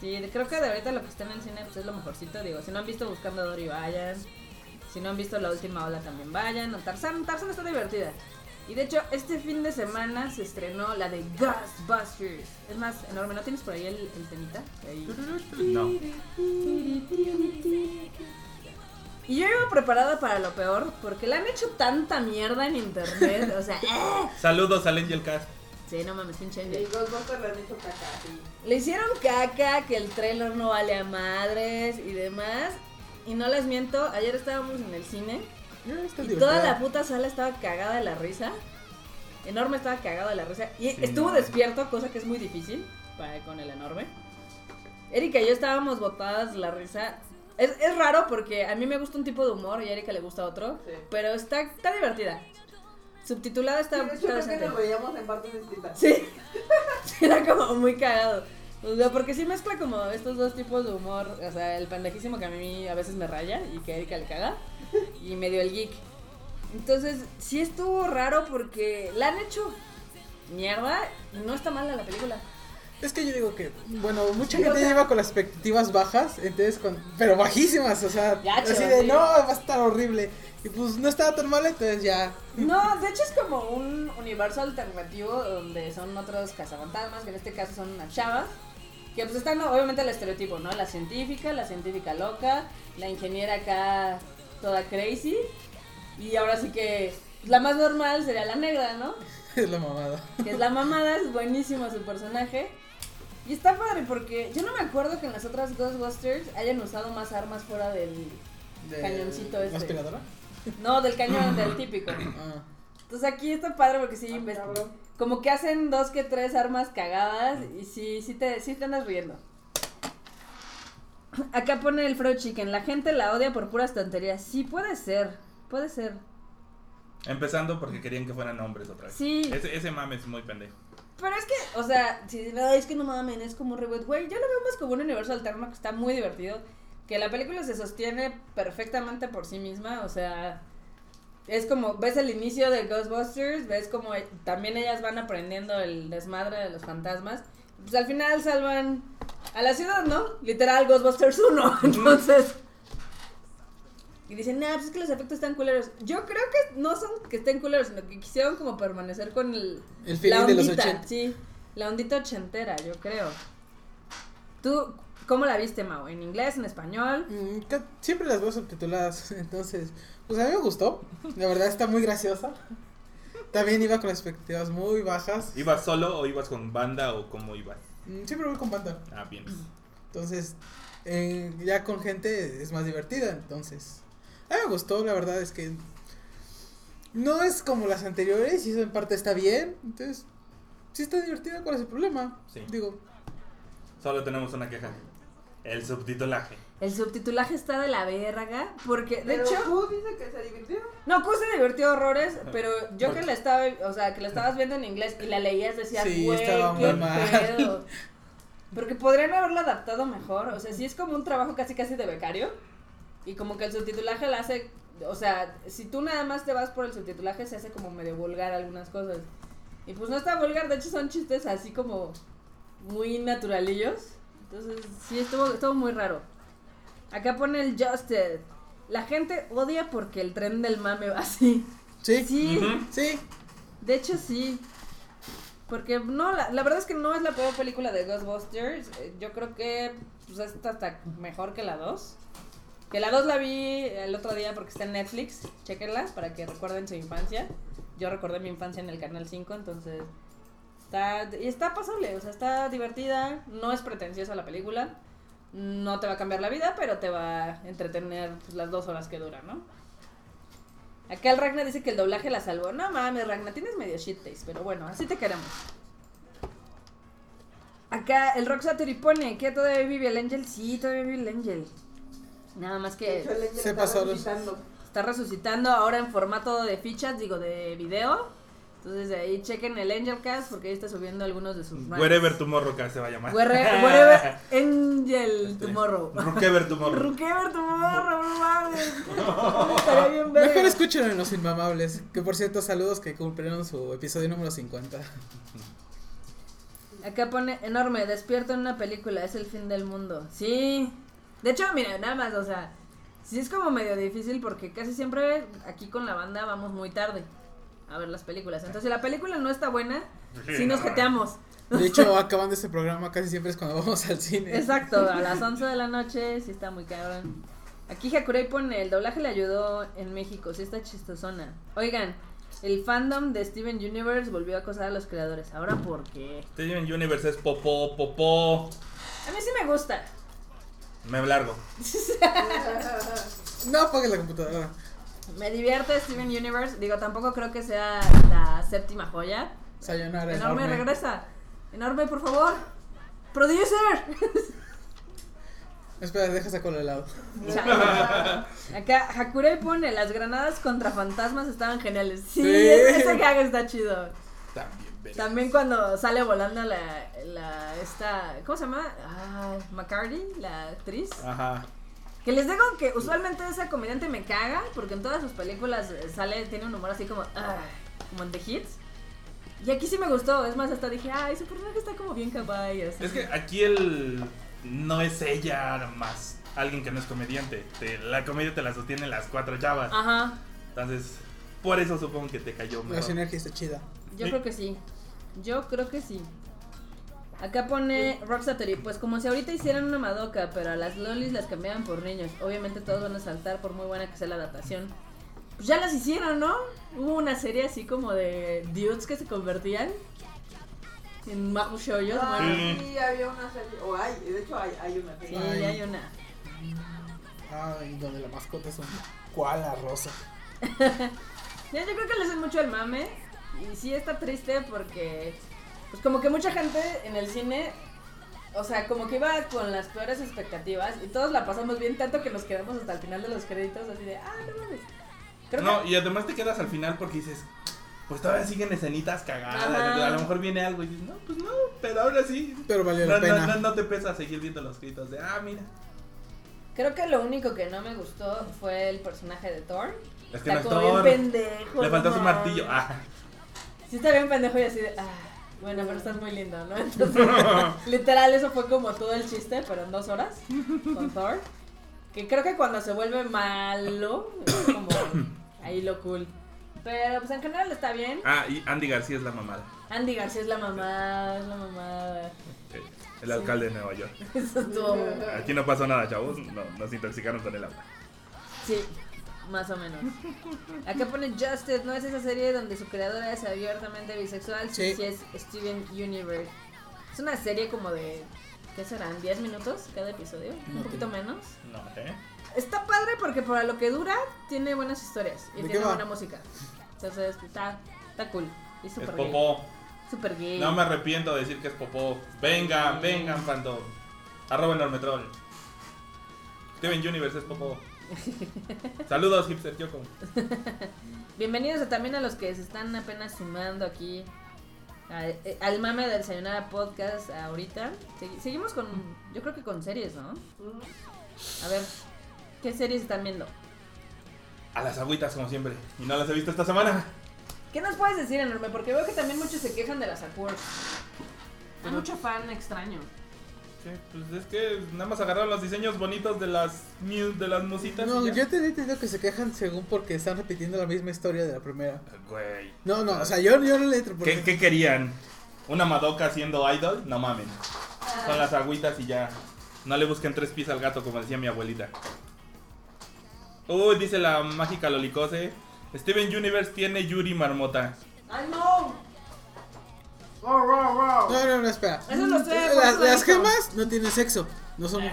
Speaker 1: Sí, creo que de ahorita lo que está en el cine pues, es lo mejorcito. Digo, si no han visto Buscando a Dory, vayan. Si no han visto La Última Ola, también vayan. O Tarzán, Tarzán está divertida. Y de hecho, este fin de semana se estrenó la de Ghostbusters. Es más, enorme. ¿No tienes por ahí el, el temita? Ahí.
Speaker 2: No.
Speaker 1: Y yo iba preparada para lo peor, porque le han hecho tanta mierda en internet. O sea, *laughs* ¡eh!
Speaker 2: Saludos al Angel Cast.
Speaker 1: Sí, no mames, pinche
Speaker 3: Y
Speaker 1: Angel.
Speaker 3: Ghostbusters le han hecho caca, sí.
Speaker 1: Le hicieron caca, que el trailer no vale a madres y demás. Y no les miento, ayer estábamos en el cine
Speaker 5: está
Speaker 1: y
Speaker 5: divertida.
Speaker 1: toda la puta sala estaba cagada de la risa. Enorme estaba cagado de la risa. Y
Speaker 2: Sí,
Speaker 1: estuvo
Speaker 2: no.
Speaker 1: despierto, cosa que es muy difícil para, con el enorme. Erika y yo estábamos botadas de la risa. Es, es raro porque a mí me gusta un tipo de humor y a Erika le gusta otro.
Speaker 3: Sí.
Speaker 1: Pero está, está divertida. Subtitulada está,
Speaker 3: Sí,
Speaker 1: está
Speaker 3: creo que nos veíamos en partes distintas.
Speaker 1: Sí. Sí, *laughs* era como muy cagado. O sea, porque sí mezcla como estos dos tipos de humor. O sea, el pendejísimo que a mí a veces me raya y que a Erika le caga. *laughs* Y medio el geek. Entonces, sí estuvo raro porque la han hecho mierda y no está mala la película.
Speaker 5: Es que yo digo que, bueno, mucha gente lleva con las expectativas bajas, entonces con, pero bajísimas, o sea, así de no, va a estar horrible. Y pues no estaba tan mal, entonces ya.
Speaker 1: No, de hecho es como un universo alternativo donde son otros cazafantasmas, que en este caso son unas chavas. Que pues están obviamente el estereotipo, ¿no? La científica, la científica loca, la ingeniera acá toda crazy. Y ahora sí que la más normal sería la negra, ¿no? *laughs*
Speaker 5: Es la mamada.
Speaker 1: Que es la mamada, es buenísimo su personaje. Y está padre porque yo no me acuerdo que en las otras Ghostbusters hayan usado más armas fuera del...
Speaker 5: De-
Speaker 1: Cañoncito este.
Speaker 5: ¿Aspiradora?
Speaker 1: No, del cañón, *laughs* del típico.
Speaker 5: Ah.
Speaker 1: Entonces aquí está padre porque sí,
Speaker 3: Ah,
Speaker 1: como que hacen dos que tres armas cagadas y sí, sí te, sí te andas riendo. Acá pone el Fro Chicken, la gente la odia por puras tonterías. Sí, puede ser, puede ser.
Speaker 2: Empezando porque querían que fueran hombres otra vez.
Speaker 1: Sí.
Speaker 2: Ese, ese mame es muy pendejo.
Speaker 1: Pero es que, o sea, si dicen, "Ay, es que no mamen, es como un reboot, güey, yo lo veo más como un universo alterno que está muy divertido. Que la película se sostiene perfectamente por sí misma, o sea, es como, ves el inicio de Ghostbusters, ves como e- también ellas van aprendiendo el desmadre de los fantasmas. Pues al final salvan a la ciudad, ¿no? Literal, Ghostbusters 1, *laughs* entonces... Y dicen, nah, pues es que los efectos están culeros. Yo creo que no son que estén culeros, sino que quisieron como permanecer con el...
Speaker 5: El feeling de los
Speaker 1: ondita,
Speaker 5: 80.
Speaker 1: Sí, la ondita ochentera, yo creo. ¿Tú cómo la viste, Mau? ¿En inglés, en español?
Speaker 5: Mm, Siempre las veo subtituladas, *laughs* entonces, pues a mí me gustó. La verdad está muy graciosa. también iba con expectativas muy bajas.
Speaker 2: ¿Ibas solo o ibas con banda o cómo ibas?
Speaker 5: Mm, Siempre voy con banda.
Speaker 2: Ah, bien.
Speaker 5: Entonces, eh, ya con gente es más divertida. Entonces, a mí me gustó, la verdad es que no es como las anteriores y eso en parte está bien. Entonces, sí está divertida, ¿cuál es el problema?
Speaker 2: Sí.
Speaker 5: Digo,
Speaker 2: Solo tenemos una queja. El subtitulaje.
Speaker 1: El subtitulaje está de la verga. Porque, de
Speaker 3: Pero
Speaker 1: hecho.
Speaker 3: Q dice que se divirtió.
Speaker 1: No, Q se divirtió horrores, pero yo que la estaba, o sea, que la estabas viendo en inglés y la leías decías,
Speaker 5: Sí,
Speaker 1: güey,
Speaker 5: estaba muy
Speaker 1: qué
Speaker 5: mal".
Speaker 1: pedo. Porque podrían haberlo adaptado mejor, o sea, sí es como un trabajo casi casi de becario y como que el subtitulaje la hace, o sea, si tú nada más te vas por el subtitulaje se hace como medio vulgar algunas cosas. Y pues no está vulgar, de hecho son chistes así como muy naturalillos. Entonces, sí estuvo estuvo muy raro. Acá pone el Justed. La gente odia porque el tren del mame va así.
Speaker 5: sí,
Speaker 1: Sí,
Speaker 2: Ujú.
Speaker 5: sí,
Speaker 1: de hecho sí. Porque no, la, la verdad es que no es la peor película de Ghostbusters. Eh, Yo creo que pues, esta está mejor que la 2. Que la 2 la vi el otro día porque está en Netflix. Chequenla para que recuerden su infancia. Yo recordé mi infancia en el canal 5, entonces está y está pasable, o sea, está divertida, no es pretenciosa la película. No te va a cambiar la vida, pero te va a entretener pues, las dos horas que dura, ¿no? Acá el Ragnar dice que el doblaje la salvó. No mames, Ragnar, tienes medio shit taste, pero bueno, así te queremos. Acá el Rock Satori pone que todavía vive el Angel. Sí, todavía vive el Angel. Nada más que
Speaker 5: Se
Speaker 3: está
Speaker 5: pasó
Speaker 3: resucitando.
Speaker 1: está resucitando ahora en formato de fichas, digo, de video. Entonces de ahí chequen el Angel Cast porque ahí está subiendo algunos de sus.
Speaker 2: Wherever Tomorrow Cast se va a llamar.
Speaker 1: Where- *laughs* Wherever Angel
Speaker 2: Este,
Speaker 1: Tomorrow.
Speaker 2: Rookever Tomorrow.
Speaker 1: Rookever Tomorrow, no mames. *laughs* Estaría bien verga.
Speaker 5: Mejor escúchenlo en Los Inmamables. Que por cierto, saludos que cumplieron su episodio número 50.
Speaker 1: Acá pone enorme, despierto en una película, es el fin del mundo. Sí. De hecho, mira, nada más, o sea, sí es como medio difícil porque casi siempre aquí con la banda vamos muy tarde a ver las películas. Entonces, si la película no está buena, sí nos jeteamos.
Speaker 5: De hecho, acabando este programa casi siempre es cuando vamos al cine.
Speaker 1: Exacto, a las 11 de la noche, sí está muy cabrón. Aquí Hakurei pone, el doblaje le ayudó en México, sí está chistosona. Oigan, el fandom de Steven Universe volvió a acosar a los creadores. ¿Ahora por qué?
Speaker 2: Steven Universe es popó, popó.
Speaker 1: A mí sí me gusta.
Speaker 2: Me largo. *laughs*
Speaker 5: No apagues la computadora.
Speaker 1: Me divierte Steven Universe. Digo, tampoco creo que sea la séptima joya.
Speaker 5: Sayonara,
Speaker 1: Enorme,
Speaker 5: enorme.
Speaker 1: regresa. Enorme, por favor. Producer. *laughs*
Speaker 5: Espera, deja sacar el helado.
Speaker 1: Acá Hakurei pone las granadas contra fantasmas estaban geniales. Sí,
Speaker 5: Sí.
Speaker 1: ese gag está chido.
Speaker 2: También.
Speaker 1: También cuando sale volando la, la esta, ¿cómo se llama? Ah, McCarty, la actriz.
Speaker 2: Ajá.
Speaker 1: Que les digo que usualmente esa comediante me caga porque en todas sus películas eh, sale, tiene un humor así como, ah, como en The Hits. Y aquí sí me gustó, es más, hasta dije, ay, su personaje está como bien kawaii. así.
Speaker 2: Es que aquí el. No es ella más alguien que no es comediante. Te- la comedia te la sostienen las cuatro chavas.
Speaker 1: Ajá,
Speaker 2: Entonces, por eso supongo que te cayó
Speaker 5: La
Speaker 2: mejor.
Speaker 5: sinergia está chida.
Speaker 1: Yo
Speaker 2: Sí.
Speaker 1: creo que sí. Yo creo que sí. Acá pone Rocksatori, pues como si ahorita hicieran una Madoka, pero a las lolis las cambiaban por niños. Obviamente todos van a saltar por muy buena que sea la adaptación. Pues ya las hicieron, ¿no? Hubo una serie así como de dudes que se convertían en Mahu.
Speaker 3: Ah,
Speaker 1: bueno,
Speaker 2: Sí.
Speaker 3: había una serie. O hay, de hecho hay, hay una
Speaker 1: sí, hay una.
Speaker 5: Ay, donde la mascota es un koala rosa. *laughs*
Speaker 1: Ya, yo creo que le hacen mucho el mame. Y sí está triste porque, pues como que mucha gente en el cine, o sea, como que iba con las peores expectativas y todos la pasamos bien tanto que nos quedamos hasta el final de los créditos así de, ah, no mames. Creo
Speaker 2: No,
Speaker 1: que,
Speaker 2: y además te quedas al final porque dices, pues todavía siguen escenitas cagadas.
Speaker 1: Ajá.
Speaker 2: A lo mejor viene algo y dices, no, pues no, pero ahora sí.
Speaker 5: Pero valió
Speaker 2: No,
Speaker 5: la pena.
Speaker 2: no, no te pesa seguir viendo los gritos de, ah, mira.
Speaker 1: creo que lo único que no me gustó fue el personaje de Thor.
Speaker 2: Es que
Speaker 1: Está
Speaker 2: no es Thor.
Speaker 1: bien pendejo.
Speaker 2: Le faltó su martillo. Ah.
Speaker 1: Sí está bien pendejo y así de, ah, bueno, pero estás muy lindo, ¿no? Entonces, *laughs* literal, eso fue como todo el chiste, pero en dos horas, con Thor. Que creo que cuando se vuelve malo, es como ahí lo cool. Pero pues en general está bien.
Speaker 2: Ah, y Andy García es la mamada.
Speaker 1: Andy García es la mamá, es la mamá.
Speaker 2: eh, El alcalde de Nueva York. *laughs*
Speaker 1: Eso estuvo.
Speaker 2: Aquí no pasó nada, chavos. No, nos intoxicaron con el agua.
Speaker 1: Sí. Más o menos. Acá pone Justice, ¿no es esa serie donde su creadora es abiertamente bisexual? Sí,
Speaker 5: Sí.
Speaker 1: sí es Steven Universe. Es una serie como de, ¿qué serán? ¿10 minutos cada episodio? Un
Speaker 5: No
Speaker 1: poquito
Speaker 5: tengo.
Speaker 1: menos.
Speaker 2: No, ¿eh?
Speaker 1: Está padre porque para lo que dura tiene buenas historias y
Speaker 5: ¿De qué
Speaker 1: tiene buena música. Entonces está, está cool. Y
Speaker 2: Es
Speaker 1: súper gay.
Speaker 2: popó.
Speaker 1: Súper gay.
Speaker 2: No me arrepiento de decir que es popó. Vengan, vengan, fandom. Arroba enormetrol. Steven Universe es popó. *laughs* Saludos, hipster Yoko.
Speaker 1: Bienvenidos a- también a los que se están apenas sumando aquí a- eh, al mame del Sayonara Podcast ahorita. Segui- seguimos con, yo creo que con series, ¿no? A ver, ¿qué series están viendo?
Speaker 2: A las agüitas, como siempre. Y no las he visto esta semana.
Speaker 1: ¿Qué nos puedes decir, Enorme? Porque veo que también muchos se quejan de las Accords. Hay mucho fan extraño.
Speaker 2: Sí, pues es que nada más agarraron los diseños bonitos de las de las musitas.
Speaker 5: No, yo te he entendido que se quejan según porque están repitiendo la misma historia de la primera.
Speaker 2: Güey.
Speaker 5: No, no, o sea, yo, yo no le entro porque...
Speaker 2: ¿Qué, qué querían? ¿Una Madoka siendo idol? No mamen. Son las agüitas y ya. No le busquen tres pies al gato, como decía mi abuelita. Uy, dice la mágica Lolicose. Steven Universe tiene Yuri Marmota.
Speaker 1: ¡Ay, no!
Speaker 5: No, no, no, espera.
Speaker 1: Eso lo por
Speaker 5: Las, las gemas no tienen sexo. No son...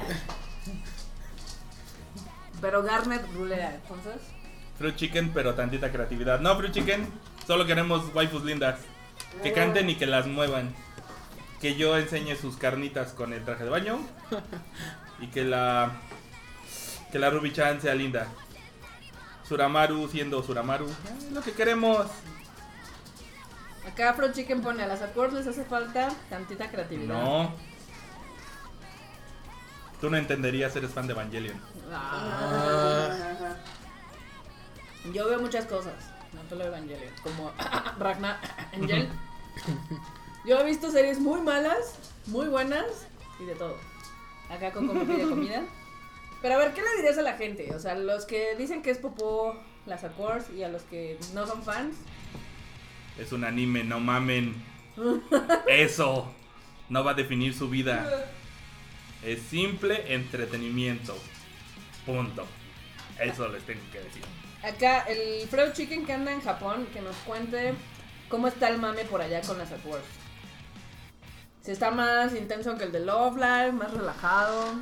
Speaker 1: Pero Garnet rulea, entonces.
Speaker 2: Fruit Chicken, pero tantita creatividad. No, Fruit Chicken, solo queremos waifus lindas. Que canten y que las muevan. Que yo enseñe sus carnitas con el traje de baño. *laughs* Y que la. Que la Ruby-chan sea linda. Suramaru siendo Suramaru. Eh, lo que queremos.
Speaker 1: Acá Afro Chicken pone a las Accords les hace falta tantita creatividad.
Speaker 2: No. Tú no entenderías, eres fan de Evangelion.
Speaker 1: Ah. Yo veo muchas cosas, no solo Evangelion, como *coughs* Ragnar Angel. Yo he visto series muy malas, muy buenas y de todo. Acá me pide comida. Pero a ver, ¿qué le dirías a la gente? O sea, los que dicen que es popó las Accords y a los que no son fans.
Speaker 2: Es un anime, no mamen. Eso no va a definir su vida. Es simple entretenimiento. Punto. Eso les tengo que decir.
Speaker 1: Acá el Freud Chicken que anda en Japón, que nos cuente cómo está el mame por allá con las Accords. Si está más intenso que el de Love Live, más relajado.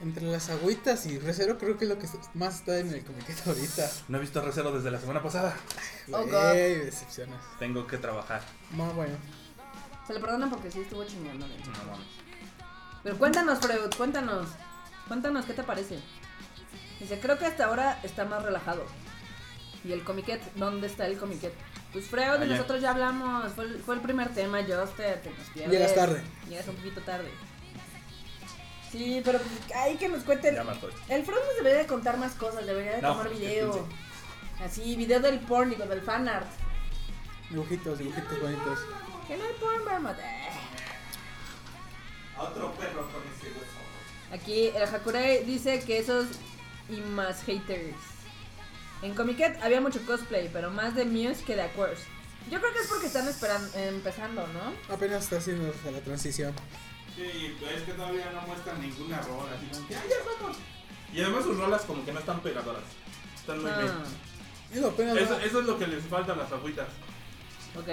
Speaker 5: Entre las agüitas y recero creo que es lo que más está en el comiquete ahorita.
Speaker 2: No he visto Recero desde la semana pasada.
Speaker 1: Oh, God.
Speaker 5: decepcionas.
Speaker 2: Tengo que trabajar.
Speaker 5: Muy bueno.
Speaker 1: Se le perdona porque sí estuvo chingando.
Speaker 2: No mames.
Speaker 1: Pero cuéntanos, Freud, cuéntanos. Cuéntanos, ¿qué te parece? Dice, creo que hasta ahora está más relajado. ¿Y el comiquet? ¿Dónde está el comiquet? Pues Freud, nosotros ya hablamos. Fue el, fue el primer tema, Joster, te nos pierdes.
Speaker 5: Llegas tarde.
Speaker 1: Llegas un poquito tarde. Sí, pero pues, hay que nos cuente.
Speaker 2: Ya me estoy.
Speaker 1: El Freud nos debería de contar más cosas, debería de
Speaker 2: No,
Speaker 1: tomar video. Así, video del porn, digo, del fanart.
Speaker 5: Dibujitos, dibujitos bonitos.
Speaker 1: Que no hay porn, Marmot. Eh.
Speaker 2: Otro perro con ese hueso.
Speaker 1: Aquí el Hakurei dice que esos y más haters. En Comiket había mucho cosplay, pero más de Muse que de Aquars. Yo creo que es porque están esperando, empezando, ¿no?
Speaker 5: Apenas está haciendo la transición.
Speaker 2: Sí, pero es que todavía no muestran ninguna rola. Así como que, "Ay, ya vamos". Y además sus rolas como que no están pegadoras. Están muy
Speaker 1: Ah,
Speaker 2: bien.
Speaker 5: Digo, apenas,
Speaker 2: Eso,
Speaker 5: va,
Speaker 2: eso es lo que les falta a las agüitas.
Speaker 1: ok.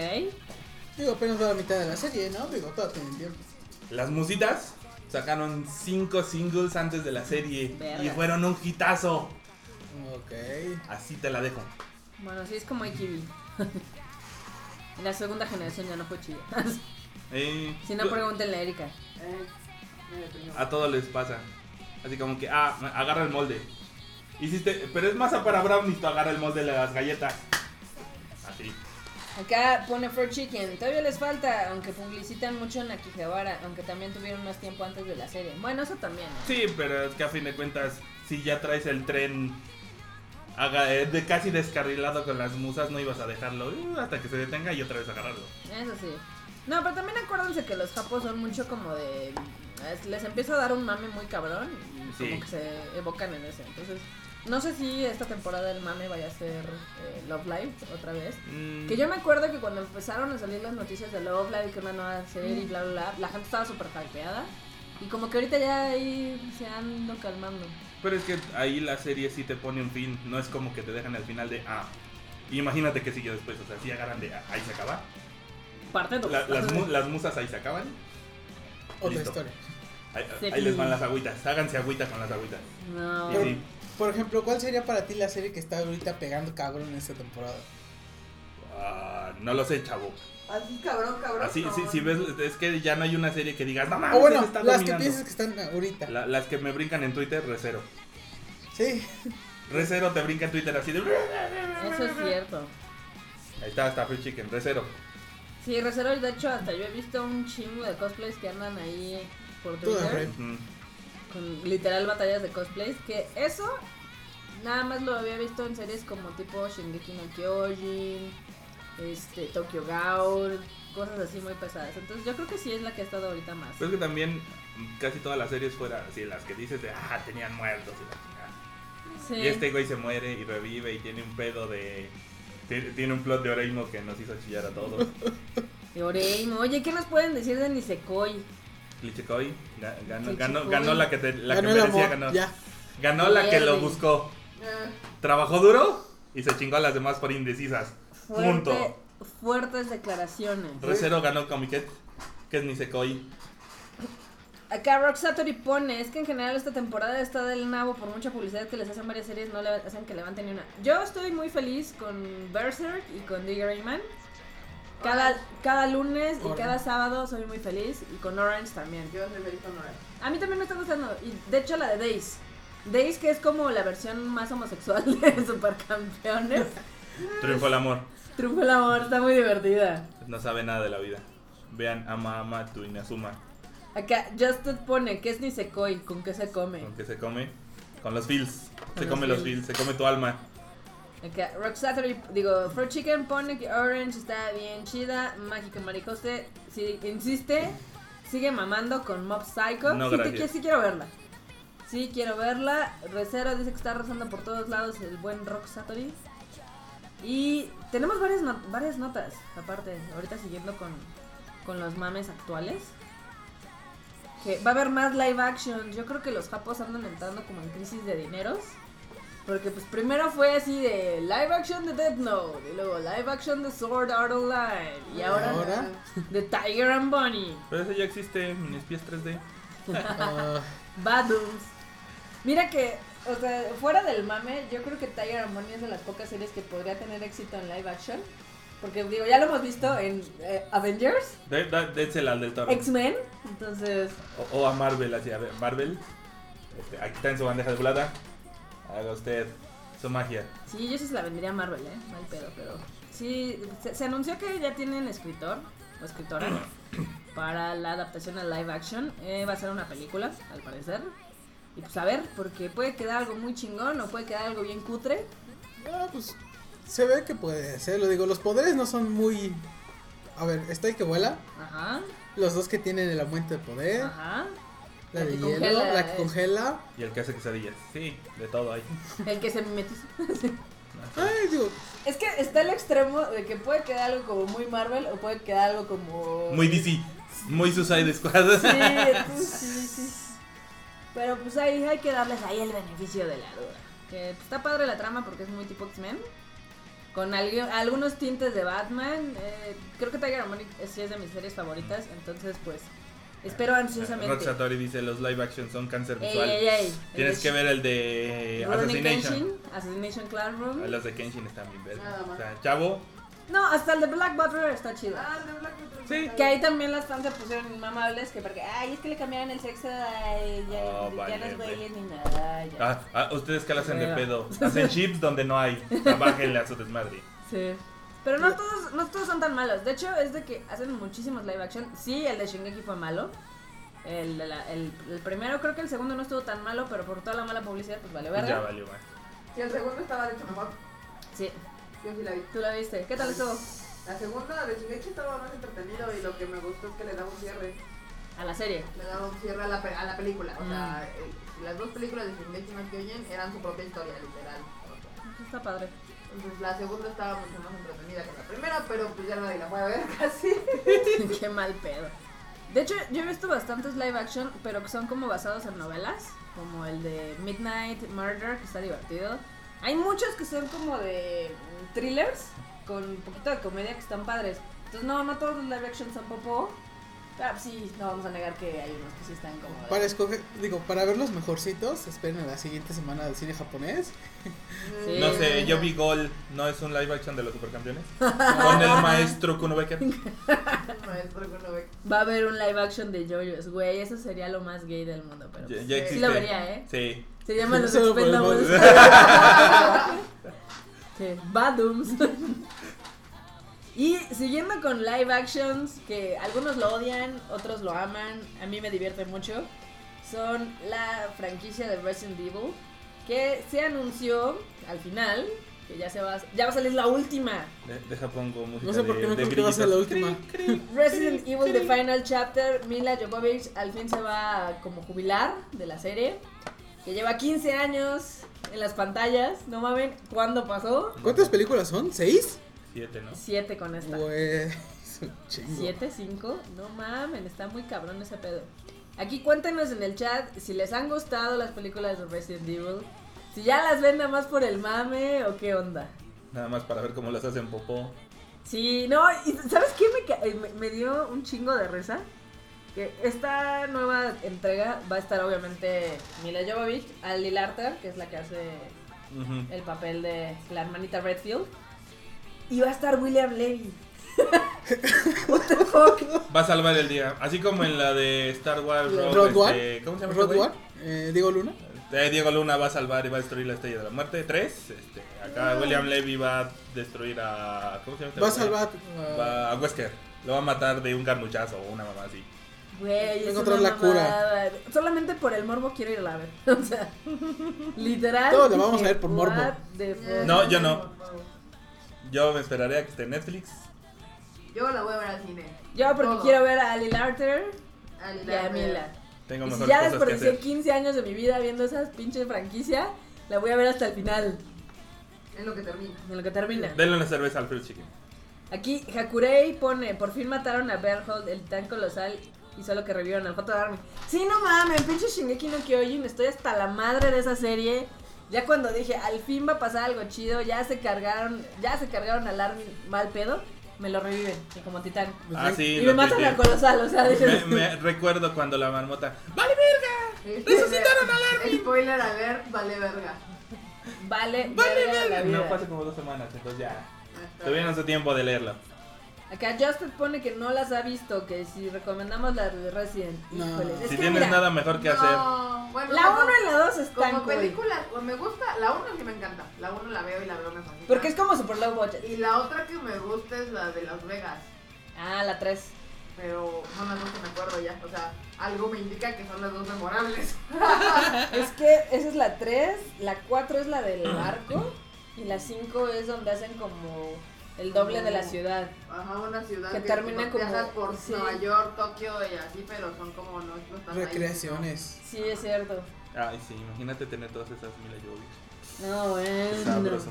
Speaker 5: digo, apenas va a la mitad de la serie, ¿no? Digo, todo tiene tiempo.
Speaker 2: Las musitas sacaron cinco singles antes de la serie
Speaker 1: Verga.
Speaker 2: y fueron un hitazo.
Speaker 5: Ok.
Speaker 2: Así te la dejo.
Speaker 1: Bueno, sí es como IKB. *laughs* la segunda generación ya no fue chida. *laughs*
Speaker 2: Eh,
Speaker 1: si no, pregúntenle a Erika.
Speaker 2: A todos les pasa. Así como que, ah, agarra el molde. Hiciste, pero es masa para brownies, tú agarra el molde de las galletas. Así.
Speaker 1: Acá pone Fried Chicken. Todavía les falta, aunque publicitan mucho en Akihabara, aunque también tuvieron más tiempo antes de la serie. Bueno, eso también. ¿no?
Speaker 2: Sí, pero es que a fin de cuentas, si ya traes el tren haga- eh, de casi descarrilado con las musas, no ibas a dejarlo uh, hasta que se detenga y otra vez agarrarlo.
Speaker 1: Eso sí. No, pero también acuérdense que los japos son mucho como de... es- Les empieza a dar un mame muy cabrón y
Speaker 2: Sí.
Speaker 1: como que se evocan en ese. Entonces, no sé si esta temporada el mame vaya a ser eh, Love Live otra vez.
Speaker 2: Mm,
Speaker 1: Que yo me acuerdo que cuando empezaron a salir las noticias de Love Live, que una nueva serie y bla, bla, bla, la gente estaba súper hypeada. Y como que ahorita ya ahí se ando calmando.
Speaker 2: Pero es que ahí la serie sí te pone un fin, no es como que te dejan al final de ah. Imagínate que sigue después, o sea, si agarran de ah, ahí se acaba.
Speaker 1: Parte dos.
Speaker 2: La- las, mu- las musas ahí se acaban.
Speaker 5: Otra
Speaker 2: Listo.
Speaker 5: historia.
Speaker 2: Ahí, les van las agüitas, háganse agüita con las agüitas.
Speaker 1: No.
Speaker 2: Sí,
Speaker 5: Por ejemplo, ¿cuál sería para ti la serie que está ahorita pegando cabrón en esta temporada?
Speaker 2: ah, no lo sé, chavo.
Speaker 3: Así, cabrón, cabrón.
Speaker 2: Así,
Speaker 3: no.
Speaker 2: sí, si ves, es que ya no hay una serie que digas, no mames,
Speaker 5: o bueno,
Speaker 2: está
Speaker 5: las que
Speaker 2: dominando".
Speaker 5: piensas que están ahorita.
Speaker 2: La- las que me brincan en Twitter, Recero.
Speaker 5: Sí.
Speaker 2: Recero te brinca en Twitter así de.
Speaker 1: Eso es cierto.
Speaker 2: Ahí está, está Free Chicken, Recero.
Speaker 1: Sí, Recero, de hecho, hasta yo he visto un chingo de cosplays que andan ahí por Twitter.
Speaker 2: Ujú.
Speaker 1: Con literal batallas de cosplays. Que eso nada más lo había visto en series como tipo Shingeki no Kyojin, este, Tokyo Ghoul, cosas así muy pesadas. Entonces yo creo que sí es la que ha estado ahorita más.
Speaker 2: Pero es que también mm, casi todas las series fuera así, las que dices de, ah, tenían muertos y la chingada.
Speaker 1: Sí.
Speaker 2: Y este güey se muere y revive y tiene un pedo de. Tiene, tiene un plot de Oreimo que nos hizo chillar a todos. *laughs*
Speaker 1: De Oreimo. Oye, ¿qué nos pueden decir de Nisekoi?
Speaker 2: Lichikoi ga- ganó, ganó, ganó la que, te- la que
Speaker 5: Ganó el
Speaker 2: merecía
Speaker 5: amor.
Speaker 2: ganar.
Speaker 5: Ya.
Speaker 2: Ganó la que lo buscó.
Speaker 3: Eh,
Speaker 2: Trabajó duro y se chingó a las demás por indecisas.
Speaker 1: Fuerte,
Speaker 2: Punto.
Speaker 1: fuertes declaraciones.
Speaker 2: Recero ganó Comiquet, que es Nisekoi.
Speaker 1: Acá Rock Satori pone, es que en general esta temporada está del nabo por mucha publicidad que les hacen varias series, no le hacen que levanten ni una. Yo estoy muy feliz con Berserk y con Digger Rayman. Cada, cada lunes y
Speaker 5: Orange.
Speaker 1: cada sábado soy muy feliz y con Orange también.
Speaker 3: Yo soy feliz con Nora.
Speaker 1: A mí también me está gustando y de hecho la de Days. Days que es como la versión más homosexual *laughs* de Supercampeones. *laughs*
Speaker 2: Triunfó el amor.
Speaker 1: Triunfo el amor, está muy divertida.
Speaker 2: No sabe nada de la vida. Vean Ama Ama tu Inazuma.
Speaker 1: Acá Justin pone que es Nisekoi, con qué se come.
Speaker 2: Con que se come. Con los feels.
Speaker 1: Con
Speaker 2: Se
Speaker 1: los
Speaker 2: come los
Speaker 1: feels.
Speaker 2: feels. Se come tu alma.
Speaker 1: Acá, Rock Saturday, digo, Fruit Chicken pone que Orange está bien chida. Mágica Maricoste sí, insiste, sigue mamando con Mob Psycho.
Speaker 2: No,
Speaker 1: sí, te sí quiero verla. Sí quiero verla. Recero dice que está rozando por todos lados el buen Rock Saturday. Y tenemos varias, varias notas, aparte, ahorita siguiendo con, con los mames actuales. Que va a haber más live action. Yo creo que los japos andan entrando como en crisis de dineros. Porque pues primero fue así de live action de Death Note. Y luego live action de Sword Art Online. Y ahora,
Speaker 5: Ahora.
Speaker 1: de Tiger and Bunny.
Speaker 2: Pero ese ya existe en Espies 3D. *laughs*
Speaker 5: Ah,
Speaker 1: Badums. Mira que, o sea, fuera del mame, yo creo que Tiger and Bunny es de las pocas series que podría tener éxito en live action. Porque digo, ya lo hemos visto en eh, Avengers,
Speaker 2: De- de- Dénsela al del toro.
Speaker 1: X-Men. Entonces,
Speaker 2: O, o a Marvel, así, a ver, Marvel. Este, aquí está en su bandeja de plata. Haga usted su magia.
Speaker 1: sí, yo sí se la vendría a Marvel, ¿eh? Mal pedo, pero. Sí, se, se anunció que ya tienen escritor o escritora *coughs* para la adaptación a live action. Eh, va a ser una película, al parecer. Y pues a ver, porque puede quedar algo muy chingón o puede quedar algo bien cutre.
Speaker 5: ah, pues se ve que puede ser. Lo digo, los poderes no son muy. A ver, está el que vuela.
Speaker 1: Ajá,
Speaker 5: Los dos que tienen el aumento de poder.
Speaker 1: ajá.
Speaker 5: La
Speaker 1: La
Speaker 5: de
Speaker 1: que
Speaker 5: hielo,
Speaker 1: congela,
Speaker 5: la que
Speaker 1: eh.
Speaker 5: congela.
Speaker 2: Y el que hace quesadillas. Sí, de todo ahí. *laughs*
Speaker 1: El que se mimetiza. *laughs*
Speaker 5: Ay, digo,
Speaker 1: Es que está el extremo de que puede quedar algo como muy Marvel o puede quedar algo como.
Speaker 2: Muy DC. Muy Suicide Squad.
Speaker 1: Sí, *laughs* entonces, sí, sí. Pero pues ahí hay que darles ahí el beneficio de la duda. Que pues, está padre la trama porque es muy tipo X-Men. Con algu- algunos tintes de Batman. eh, creo que Tiger es- sí es de mis series favoritas. Entonces, pues, espero ansiosamente.
Speaker 2: Rock Satori dice: Los live action son cáncer visual.
Speaker 1: ey, ey.
Speaker 2: Tienes
Speaker 1: El
Speaker 2: que ver el de
Speaker 1: Rurouni
Speaker 2: Assassination.
Speaker 1: Kenshin, Assassination Classroom.
Speaker 2: Los de Kenshin están bien verdes.
Speaker 3: Nada más.
Speaker 2: O sea, chavo.
Speaker 1: No, hasta el de Black Butler está chido.
Speaker 3: Ah, de Black Panther.
Speaker 2: Sí.
Speaker 1: Que ahí también las fans se pusieron inmamables, que porque, ay, es que le cambiaron el sexo, ay, ya,
Speaker 2: Oh,
Speaker 1: ya
Speaker 2: vale,
Speaker 1: no es
Speaker 2: güey.
Speaker 1: ni nada, ya.
Speaker 2: Ah, ah, ustedes que la hacen de pedo. *laughs* Hacen chips donde no hay. Bájenle a su desmadre.
Speaker 1: Sí. Pero no todos, no todos son tan malos. De hecho, es de que hacen muchísimos live action. Sí, el de Shingeki fue malo. El, de la- el, el primero, creo que el segundo no estuvo tan malo, pero por toda la mala publicidad, pues vale,
Speaker 2: Ya
Speaker 1: ¿verdad?
Speaker 2: valió, man.
Speaker 3: Sí, el segundo estaba de hecho mejor.
Speaker 1: Sí,
Speaker 3: Yo sí la vi.
Speaker 1: tú la viste. ¿Qué tal estuvo?
Speaker 3: La segunda de Shingeki estaba más entretenido y lo que me gustó es que le daba un cierre.
Speaker 1: A la serie.
Speaker 3: Le daba un cierre a la, pe- a la película. O sea, el- las dos películas de Shingeki no Kyojin eran su propia historia, literal.
Speaker 1: Está padre.
Speaker 3: Entonces la segunda estaba mucho más entretenida que la primera, pero pues ya nadie la fue a ver *laughs* casi. *laughs*
Speaker 1: Qué mal pedo. De hecho, yo he visto bastantes live action, pero que son como basados en novelas, como el de Midnight Murder, que está divertido. Hay muchos que son como de thrillers, con un poquito de comedia que están padres. Entonces, no, no todos los live action son popó. Pero sí, no vamos a negar que hay unos que sí están como... de-
Speaker 5: Para escoger, digo, para ver los mejorcitos, esperen a la siguiente semana del cine japonés.
Speaker 1: Sí.
Speaker 2: No sé, yo vi Gol, ¿no es un live action de los supercampeones? *laughs* Con el maestro Kuno Becker. *laughs*
Speaker 3: Maestro Kuno Becker.
Speaker 1: Va a haber un live action de JoJo's, güey, eso sería lo más gay del mundo, pero...
Speaker 2: Ya,
Speaker 1: pues,
Speaker 2: ya
Speaker 3: Sí
Speaker 1: lo vería, ¿eh?
Speaker 2: Sí.
Speaker 1: Se llaman *laughs* los Expendables. *laughs* Badums. *laughs* Y siguiendo con live actions, que algunos lo odian, otros lo aman, a mí me divierte mucho, son la franquicia de Resident Evil, que se anunció al final, que ya se va, ya va a salir la última.
Speaker 2: De- Deja pongo música
Speaker 5: No sé por
Speaker 2: de-
Speaker 5: qué
Speaker 2: de
Speaker 5: creo que va a ser la última.
Speaker 1: Resident Evil The Final Chapter, Mila Jovovich al fin se va a como jubilar de la serie, que lleva 15 años en las pantallas, no mamen, ¿cuándo pasó?
Speaker 5: ¿Cuántas películas son? ¿Seis?
Speaker 2: Siete, ¿no?
Speaker 1: 7 con esta.
Speaker 5: Güey, *laughs* es un chingo.
Speaker 1: 7, 5, no mamen, está muy cabrón ese pedo. Aquí cuéntenos en el chat si les han gustado las películas de Resident Evil, si ya las ven nada más por el mame o qué onda.
Speaker 2: Nada más para ver cómo las hacen popó.
Speaker 1: Sí, no, y ¿sabes qué me, eh, me, me dio un chingo de risa? Que esta nueva entrega va a estar obviamente Mila Jovovich, Ali Larter, que es la que hace el papel de la hermanita Redfield, y va a estar William Levy. *laughs* What the fuck?
Speaker 2: Va a salvar el día. Así como en la de Star Wars Rogue,
Speaker 5: Road
Speaker 2: este,
Speaker 5: One.
Speaker 2: ¿Cómo se llama?
Speaker 5: Rod
Speaker 2: este
Speaker 5: eh, Diego Luna.
Speaker 2: Eh, Diego Luna va a salvar y va a destruir la estrella de la muerte. Tres. Este, acá William Levy va a destruir a. ¿Cómo se llama? este
Speaker 5: Va a salvar.
Speaker 2: Va a Wesker. Lo va a matar de un garnuchazo o una mamá así.
Speaker 1: Güey, es
Speaker 5: Encontrar
Speaker 1: una
Speaker 5: la cura.
Speaker 1: Solamente por el morbo quiero ir a la ver. *laughs* O sea, literal.
Speaker 5: Todos la vamos a ver por morbo.
Speaker 2: No, yo no. Yo me esperaré a que esté en Netflix.
Speaker 3: Yo la voy a ver al cine.
Speaker 1: Yo porque
Speaker 3: Todo.
Speaker 1: quiero ver a Ali Larter y a Mila.
Speaker 2: Tengo
Speaker 1: Y si ya desperdicié
Speaker 2: hacer.
Speaker 1: 15 años de mi vida viendo esa pinche franquicia, la voy a ver hasta el final,
Speaker 3: Es lo que termina.
Speaker 1: en lo que termina.
Speaker 2: Denle una cerveza al Fruit Chicken.
Speaker 1: Aquí Hakurei pone, por fin mataron a Berthold, el titán colosal, y solo que revivieron al Joto de Army. Sí, no mames, pinche Shingeki no Kyojin, estoy hasta la madre de esa serie. Ya cuando dije, al fin va a pasar algo chido, ya se cargaron, ya se cargaron al Army mal pedo, me lo reviven, y como titán.
Speaker 2: Ah, sí.
Speaker 1: y
Speaker 2: lo
Speaker 1: me matan al colosal, o sea,
Speaker 2: Me, me *laughs* recuerdo cuando la marmota. ¡Vale,
Speaker 3: Resucitaron al Armin. Spoiler alert, vale verga.
Speaker 1: vale,
Speaker 2: ¡Vale,
Speaker 1: verga la
Speaker 2: verga! No, fue hace como dos semanas, entonces ya. Todavía no hace tiempo de leerlo.
Speaker 1: Acá Justin pone que no las ha visto, que si recomendamos la de Resident.
Speaker 5: No.
Speaker 1: Es
Speaker 2: Si
Speaker 1: que
Speaker 2: tienes
Speaker 1: mira,
Speaker 2: nada mejor que hacer.
Speaker 3: No, bueno,
Speaker 1: La
Speaker 3: como-
Speaker 1: 1 y la 2 están
Speaker 3: Como
Speaker 1: cool.
Speaker 3: película, pues, me gusta, la 1 sí me encanta. La 1 la veo y la veo me fascina.
Speaker 1: Porque es como super low budget.
Speaker 3: Y la otra que me gusta es la de Las Vegas.
Speaker 1: Ah, la 3.
Speaker 3: Pero son las dos que me acuerdo ya. O sea, algo me indica que son las dos memorables. *laughs*
Speaker 1: Es que esa es la 3, la 4 es la del barco y la 5 es donde hacen como el doble de la ciudad.
Speaker 3: Ajá, una ciudad
Speaker 1: Que
Speaker 3: que,
Speaker 1: termina como-
Speaker 3: viajas por
Speaker 1: sí.
Speaker 3: Nueva York, Tokio y así, pero son como no, no están ahí,
Speaker 5: Recreaciones.
Speaker 1: Sí, es cierto.
Speaker 2: Ay, sí, imagínate tener todas esas Mila Jovovich.
Speaker 1: No, bueno.
Speaker 2: Sabroso.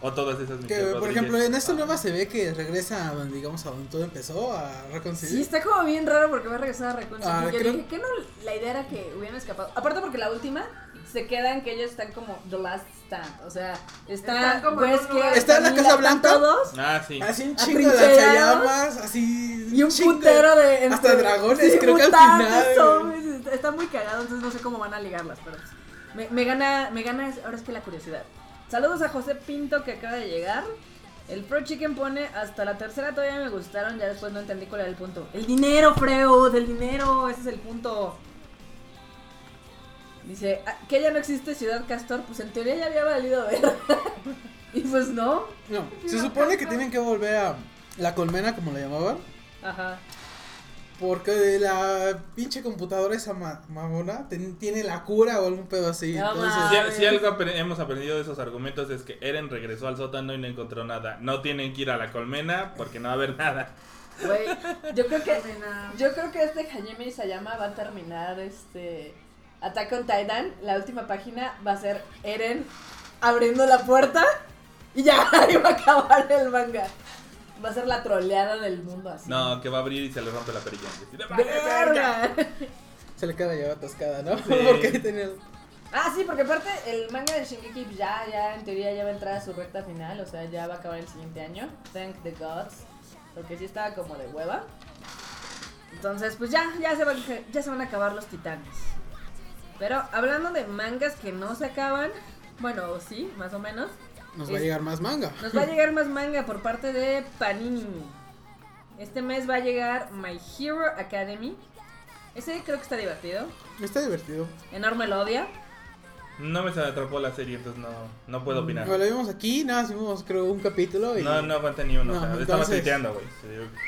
Speaker 2: O todas esas
Speaker 5: Que,
Speaker 2: Michelle
Speaker 5: por ejemplo,
Speaker 2: Rodríguez.
Speaker 5: en esta nueva se ve que regresa a donde, digamos, a donde todo empezó, a
Speaker 1: Sí,
Speaker 5: reconciliar.
Speaker 1: está como bien raro porque va a regresar a reconciliar.
Speaker 5: Ah,
Speaker 1: yo
Speaker 5: creo-
Speaker 1: dije que no, la idea era que hubieran escapado. Aparte porque la última se quedan que ellos están como The Last Stand. O sea, está
Speaker 3: Están como
Speaker 1: Wesker,
Speaker 3: lugar-
Speaker 5: ¿Está en la Casa Blanca?
Speaker 1: todos.
Speaker 2: Ah, sí.
Speaker 5: Así un chingo de lanzallamas, así.
Speaker 1: Y un
Speaker 5: chingo.
Speaker 1: putero de.
Speaker 5: Hasta dragones, creo que al final.
Speaker 1: zombies, está, muy cagado, entonces no sé cómo van a ligarlas, pero pues, me, me gana, me gana ahora es que la curiosidad. Saludos a José Pinto que acaba de llegar. El Pro Chicken pone hasta la tercera todavía me gustaron, ya después no entendí cuál era el punto. El dinero, Freud, el dinero, ese es el punto. Dice, "Ah, que ya no existe Ciudad Castor, pues en teoría ya había valido ver. *laughs* y pues no.
Speaker 5: No, se supone que tienen que volver a la colmena, como la llamaban.
Speaker 1: Ajá.
Speaker 5: Porque la pinche computadora esa ma- mamona ten- tiene la cura o algún pedo así.
Speaker 1: No
Speaker 5: entonces.
Speaker 2: Si, si algo apre- hemos aprendido de esos argumentos es que Eren regresó al sótano y no encontró nada. No tienen que ir a la colmena porque no va a haber nada.
Speaker 1: Güey, yo creo que. Yo creo que este Hajime Isayama va a terminar este Attack on Titan. La última página va a ser Eren abriendo la puerta y ya *laughs* ahí va a acabar el manga. Va a ser la troleada del mundo así.
Speaker 2: No, que va a abrir y se le rompe la perilla.
Speaker 1: ¡Verga!
Speaker 5: Se le queda ya atascada, ¿no?
Speaker 2: Sí. *laughs*
Speaker 5: Porque ahí tenía.
Speaker 1: Ah, sí, porque aparte el manga de Shingeki ya, ya en teoría ya va a entrar a su recta final, o sea, ya va a acabar el siguiente año. Thank the gods. Porque sí estaba como de hueva. Entonces, pues ya, ya se van, ya se van a acabar los titanes. Pero hablando de mangas que no se acaban, bueno, sí, más o menos.
Speaker 5: Nos va a llegar más manga.
Speaker 1: Nos va a *laughs* llegar más manga por parte de Panini. Este mes va a llegar My Hero Academy. Ese creo que está divertido.
Speaker 5: Está divertido.
Speaker 1: Enorme lo odia.
Speaker 2: No me se atrapó la serie, entonces no, no puedo opinar.
Speaker 5: Bueno, lo vimos aquí, nada, vimos creo un capítulo y.
Speaker 2: No, no aguanté ni uno.
Speaker 5: No,
Speaker 2: o sea, estaba tuiteando, güey.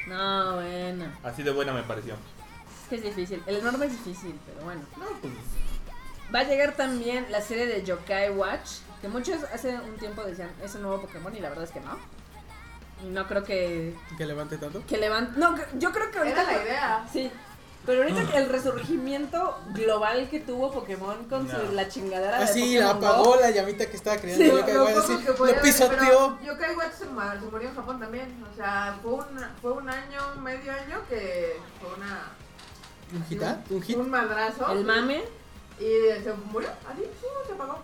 Speaker 1: No, bueno.
Speaker 2: Así de buena me pareció.
Speaker 1: Es que es difícil. El enorme es difícil, pero bueno.
Speaker 2: No, pues.
Speaker 1: Va a llegar también la serie de Yokai Watch. Que muchos hace un tiempo decían, es un nuevo Pokémon y la verdad es que no. Y no creo que,
Speaker 5: Que levante tanto.
Speaker 1: que levante... No, yo creo que ahorita...
Speaker 3: Era la idea.
Speaker 1: Sí. Pero ahorita que el resurgimiento global que tuvo Pokémon con su, la chingadera de
Speaker 5: la
Speaker 1: Pokémon
Speaker 5: apagó
Speaker 1: Go.
Speaker 5: la llamita que estaba creando.
Speaker 1: Sí,
Speaker 5: yo
Speaker 3: Lo-
Speaker 5: caigo
Speaker 3: lo
Speaker 5: así, lo pisoteó.
Speaker 3: Yokai Watch se, mu- se murió en Japón también. O sea, fue un, fue un año, medio año que fue una.
Speaker 5: ¿Un hit? ah? ¿Un hit?
Speaker 3: Un madrazo.
Speaker 1: El mame.
Speaker 3: Y se murió, así, ¡pum! se apagó.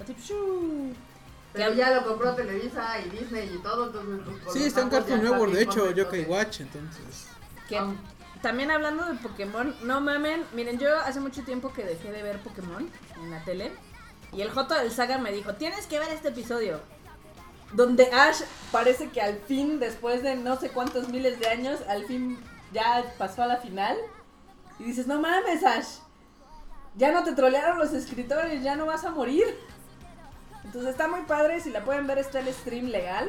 Speaker 1: así.
Speaker 3: Pero ya lo compró Televisa y Disney y todo. Entonces, pues,
Speaker 5: Sí, está en Cartoon Network, de hecho,
Speaker 3: contentos
Speaker 5: Yokai
Speaker 3: de-
Speaker 5: Watch, entonces.
Speaker 1: Que también hablando de Pokémon, no mamen, miren, yo hace mucho tiempo que dejé de ver Pokémon en la tele. Y el Joto del Saga me dijo, tienes que ver este episodio. Donde Ash parece que al fin, después de no sé cuántos miles de años, al fin ya pasó a la final. Y dices, no mames, Ash. Ya no te trolearon los escritores, ya no vas a morir. Entonces está muy padre, si la pueden ver está el stream legal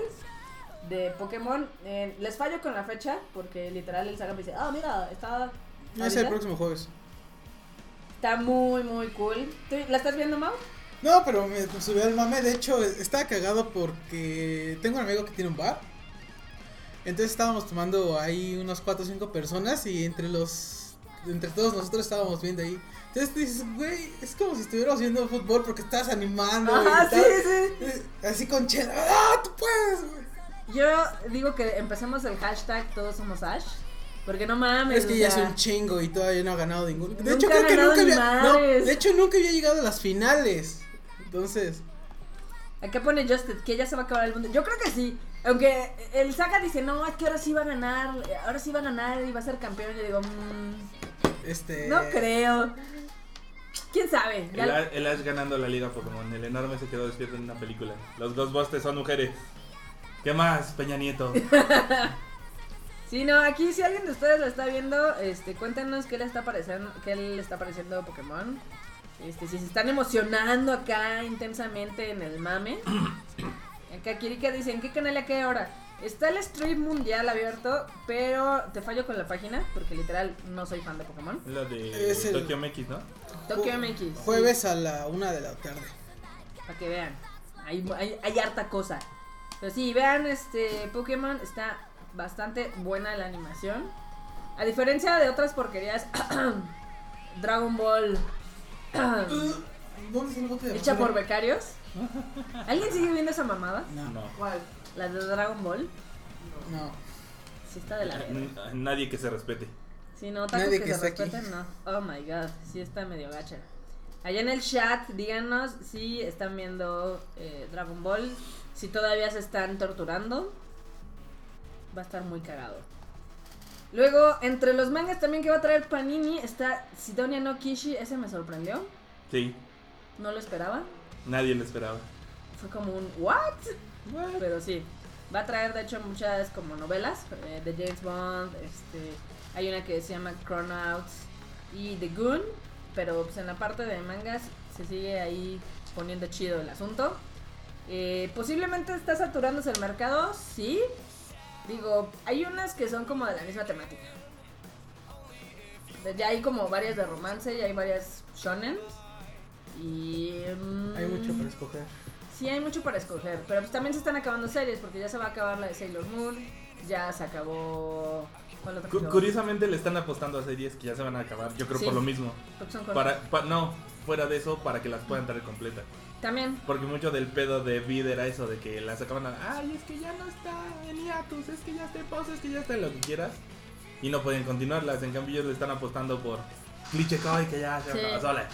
Speaker 1: de Pokémon. Eh, les fallo con la fecha, porque literal el Saga me dice, ah, mira, está...
Speaker 5: No, es el
Speaker 1: ahorita".
Speaker 5: próximo jueves.
Speaker 1: Está muy, muy cool. ¿Tú ¿La estás viendo, Mau?
Speaker 5: No, pero me subió el mame. De hecho, estaba cagado porque tengo un amigo que tiene un bar. Entonces estábamos tomando ahí unos 4 o 5 personas y entre los. Entre todos nosotros estábamos viendo ahí. Entonces dices, güey, es como si estuviéramos viendo fútbol porque estás animando.
Speaker 1: Ajá, sí,
Speaker 5: tal.
Speaker 1: sí.
Speaker 5: Eh, Así con chela. ¡Ah, tú puedes, güey!
Speaker 1: Yo digo que empecemos el hashtag Todos somos Ash. Porque no mames.
Speaker 5: Es que ya es un chingo y todavía no ha ganado ninguno. De
Speaker 1: Nunca
Speaker 5: hecho, creo que nunca había. No, de hecho, nunca había llegado a las finales. Entonces.
Speaker 1: Acá pone Justed que ya se va a acabar el mundo. Yo creo que sí. Aunque el Saga dice, no, es que ahora sí va a ganar. Ahora sí va a ganar y va a ser campeón. Yo digo, mm,
Speaker 5: Este.
Speaker 1: no creo. ¿Quién sabe?
Speaker 2: El, el Ash ganando la liga Pokémon. El enorme se quedó despierto en una película. Los Ghostbusters son mujeres. ¿Qué más, Peña Nieto? *laughs*
Speaker 1: Sí, no, aquí si alguien de ustedes lo está viendo, este, cuéntenos qué le está pareciendo, qué le está pareciendo Pokémon. Este, si se están emocionando acá intensamente en el mame. *coughs* Acá Kirika dice, ¿en qué canal y a qué hora? Está el stream mundial abierto, pero te fallo con la página, porque literal no soy fan de Pokémon.
Speaker 2: La de
Speaker 5: Es el-
Speaker 2: Tokyo MX, ¿no?
Speaker 1: Tokyo MX. sí,
Speaker 5: Jueves a la una de la tarde.
Speaker 1: para que vean. Hay, hay, hay harta cosa. Pero sí, vean este Pokémon, está bastante buena la animación. A diferencia de otras porquerías, *coughs* Dragon Ball *coughs*
Speaker 5: ¿Dónde está
Speaker 1: hecha por becarios. ¿Alguien sigue viendo esa mamada?
Speaker 5: No,
Speaker 2: No.
Speaker 3: ¿Cuál?
Speaker 1: La de Dragon Ball.
Speaker 5: no.
Speaker 1: Sí está de la verga.
Speaker 2: Nadie que se respete.
Speaker 1: Sí, no, tacos
Speaker 5: Nadie
Speaker 1: que,
Speaker 5: que
Speaker 1: se
Speaker 5: aquí.
Speaker 1: respeten, no. Oh my god, sí está medio gacha. Allá en el chat, díganos si están viendo eh, Dragon Ball, si todavía se están torturando. Va a estar muy cagado. Luego, entre los mangas también que va a traer Panini está Sidonia no Kishi, ese me sorprendió,
Speaker 2: Sí,
Speaker 1: no lo esperaba.
Speaker 2: nadie lo esperaba.
Speaker 1: Fue como un ¿what? Pero sí, va a traer de hecho muchas como novelas eh, de James Bond, este, hay una que se llama Chronouts y The Goon, pero pues en la parte de mangas se sigue ahí poniendo chido el asunto. Eh, posiblemente está saturándose el mercado, sí. Digo, hay unas que son como de la misma temática. Ya hay como varias de romance, ya hay varias shonen. Y... mm,
Speaker 5: Hay mucho para escoger.
Speaker 1: Sí, hay mucho para escoger, pero pues también se están acabando series porque ya se va a acabar la de Sailor Moon, ya se acabó... ¿Cuál otra
Speaker 2: Cu- curiosamente le están apostando a series que ya se van a acabar. Yo creo
Speaker 1: Sí.
Speaker 2: por lo mismo.
Speaker 1: Creo que son con-
Speaker 2: Para, pa- no, fuera de eso, para que las puedan traer completas.
Speaker 1: También.
Speaker 2: Porque mucho del pedo de Vid era eso, de que la sacaban a... Ay, es que ya no está en hiatus, es que ya está en pausa, es que ya está en lo que quieras. Y no pueden continuarlas, en cambio ellos le están apostando por Cliché que ya se
Speaker 1: Sí.
Speaker 2: acaba sola.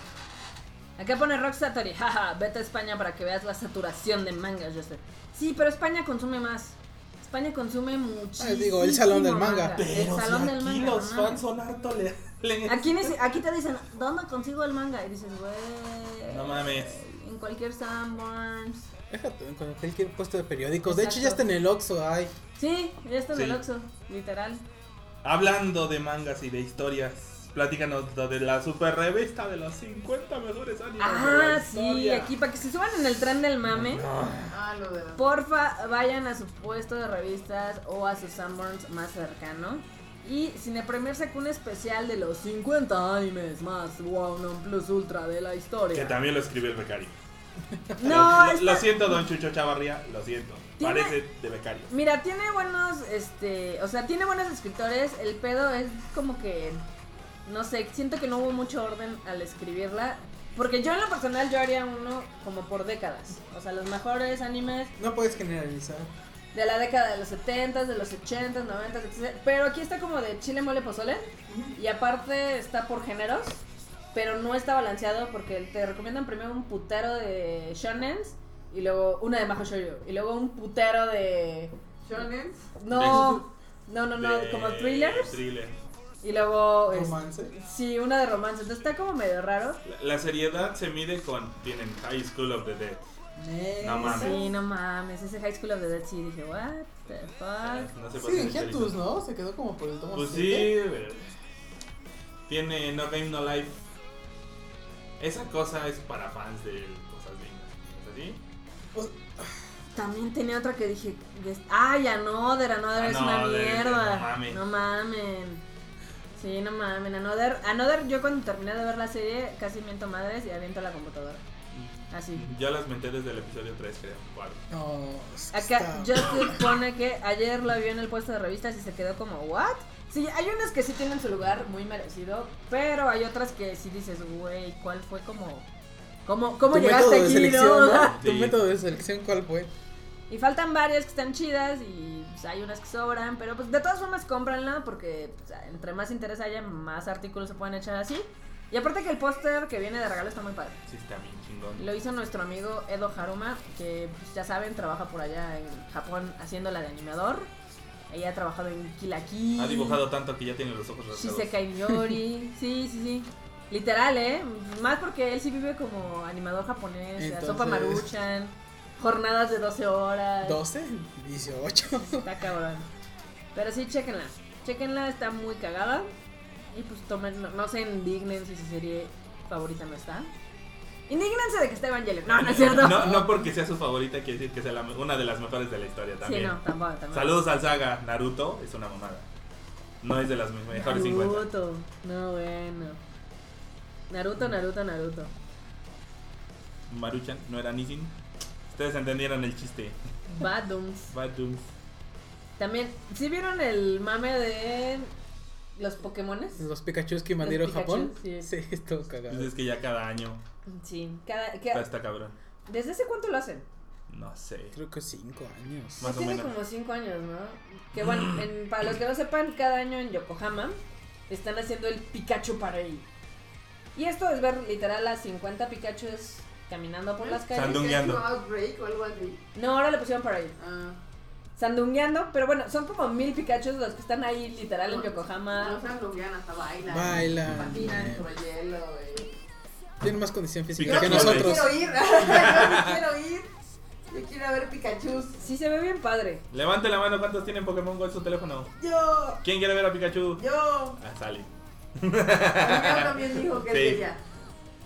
Speaker 1: Acá pone Rock Satori, *laughs* jaja, vete a España para que veas la saturación de mangas, Joseph. Sí, pero España consume más. España consume muchísimo.
Speaker 5: Ah, digo, el salón del manga.
Speaker 1: el
Speaker 2: Pero
Speaker 1: salón
Speaker 2: si
Speaker 1: del
Speaker 2: aquí
Speaker 1: manga.
Speaker 2: los fans son harto le... le-
Speaker 1: Aquí, te dicen, ¿dónde consigo el manga? Y dices, güey.
Speaker 2: No mames.
Speaker 1: En cualquier Sanborns.
Speaker 5: Déjate, con cualquier puesto de periódicos. De hecho, ya está en el Oxxo, ay.
Speaker 1: Sí, ya está en el. Oxxo, literal.
Speaker 2: Hablando de mangas y de historias, platícanos de la super revista de los 50 mejores animes de la
Speaker 1: Ah, sí, aquí para que se suban en el tren del mame.
Speaker 3: Ah, lo de.
Speaker 1: Porfa, vayan a su puesto de revistas o a su Sanborns más cercano. Y Cine Premier sacó un especial de los 50 animes más wow, non plus ultra de la historia.
Speaker 2: Que también lo escribió el becario. *laughs*
Speaker 1: No,
Speaker 2: lo, siento, don Chucho Chavarría, lo siento.
Speaker 1: Tiene-
Speaker 2: Parece de becario.
Speaker 1: Mira, tiene buenos, este, o sea, tiene buenos escritores. El pedo es como que, no sé, siento que no hubo mucho orden al escribirla. Porque yo en lo personal yo haría uno como por décadas. O sea, los mejores animes
Speaker 5: No puedes generalizar.
Speaker 1: de la década de los 70s, de los 80s, 90s, etc. Pero aquí está como de chile, mole, pozole. Y aparte está por géneros. Pero no está balanceado porque te recomiendan primero un putero de shonens. Y luego una de Majo Shoujo. Y luego un putero de...
Speaker 3: Shonen.
Speaker 1: No, no, no, no,
Speaker 2: De-
Speaker 1: como thrillers.
Speaker 2: thriller.
Speaker 1: Y luego... es-
Speaker 5: Romance.
Speaker 1: sí, una de romance. Entonces está como medio raro.
Speaker 2: La, la seriedad se mide con. Tienen High School of the Dead. No mames.
Speaker 1: Sí, no mames. Ese High School of the Dead sí dije, what the fuck.
Speaker 2: No se
Speaker 5: Sí, en
Speaker 2: de chorizo.
Speaker 5: ¿no? Se quedó como por el tomo
Speaker 2: Pues sí,
Speaker 5: siete.
Speaker 2: pero- tiene No Game No Life. Esa cosa es para fans de cosas dignas. ¿Es así?
Speaker 1: También tenía otra que dije, des- ay, Another, Another es una mierda.
Speaker 2: no mames.
Speaker 1: No mamen. Sí, no mamen. Another, Another, yo cuando terminé de ver la serie casi miento madres y aviento la computadora. Así.
Speaker 2: Yo las menté desde el episodio 3, creo.
Speaker 5: No, que
Speaker 1: Acá Justin pone que ayer la vio en el puesto de revistas y se quedó como, ¿what? Sí, hay unas que sí tienen su lugar muy merecido, pero hay otras que sí dices, güey, ¿cuál fue como... ¿Cómo, cómo llegaste aquí, no?
Speaker 5: ¿no? *laughs* Tu
Speaker 2: Sí.
Speaker 5: método de selección, ¿cuál fue?
Speaker 1: Y faltan varias que están chidas y pues, hay unas que sobran, pero pues de todas formas cómpranla porque pues, entre más interés haya, más artículos se pueden echar así. Y aparte que el póster que viene de regalo está muy padre.
Speaker 2: Sí, está bien chingón.
Speaker 1: Lo hizo nuestro amigo Edo Haruma, que pues, ya saben, trabaja por allá en Japón haciendo la de animador. Ella ha trabajado en Kill la Kill,
Speaker 2: Ha dibujado tanto que ya tiene los ojos rasgados.
Speaker 1: Shisekai Yori. *laughs* sí, sí, sí. Literal, ¿eh? Más porque él sí vive como animador japonés,
Speaker 5: Entonces-
Speaker 1: Sopa Maruchan, jornadas de 12 horas.
Speaker 5: 12, 18.
Speaker 1: Está cabrón. Pero sí, chequenla. Chequenla, está muy cagada. Y pues tomen, no, no se indignen si su serie favorita no está. Indígnense de que está Evangelion. No, no es cierto.
Speaker 2: No, no porque sea su favorita quiere decir que sea la- una de las mejores de la historia
Speaker 1: sí,
Speaker 2: también.
Speaker 1: no, tampoco, tampoco.
Speaker 2: Saludos al saga Naruto, es una mamada. No es de las mejores 50.
Speaker 1: Naruto. No, bueno. Naruto, Naruto, Naruto.
Speaker 2: Maruchan, no era Nissin. Ustedes entendieron el chiste.
Speaker 1: Badums.
Speaker 2: Bad Dooms.
Speaker 1: También, ¿sí vieron el mame de los Pokémones?
Speaker 5: Los Pikachu que invadieron Japón.
Speaker 1: sí.
Speaker 5: Sí, estuvo cagado.
Speaker 2: Pues es que ya cada año
Speaker 1: Sí. Cada,
Speaker 2: está
Speaker 1: que-
Speaker 2: está cabrón.
Speaker 1: ¿Desde hace cuánto lo hacen?
Speaker 2: No sé.
Speaker 5: Creo que 5 años.
Speaker 2: Más o
Speaker 1: Tiene
Speaker 2: menos.
Speaker 1: como 5 años, ¿no? Que bueno, en- para los que no sepan, cada año en Yokohama están haciendo el Pikachu Parade. Y esto es ver literal a 50 Pikachus caminando por las calles.
Speaker 2: Sandungueando.
Speaker 3: Pikachu.
Speaker 1: No, ahora le pusieron Parade.
Speaker 3: Ah.
Speaker 1: Sandungueando, pero bueno, son como mil Pikachus los que están ahí literal en
Speaker 3: No
Speaker 1: Yokohama.
Speaker 3: sandunguean, hasta bailan.
Speaker 5: Bailan,
Speaker 3: Patinan sobre el hielo, güey.
Speaker 5: Tienen más condición física
Speaker 2: Pikachu
Speaker 5: que
Speaker 3: Yo
Speaker 5: nosotros.
Speaker 3: quiero ir. *laughs* Yo quiero ir. Yo quiero ver Pikachu.
Speaker 1: Sí, se ve bien padre.
Speaker 2: Levante la mano, ¿cuántos tienen Pokémon Go en su teléfono?
Speaker 3: Yo.
Speaker 2: ¿Quién quiere ver a Pikachu?
Speaker 3: Yo.
Speaker 2: Ah, sale.
Speaker 3: Mi mamá también dijo que
Speaker 2: Sí.
Speaker 3: quería.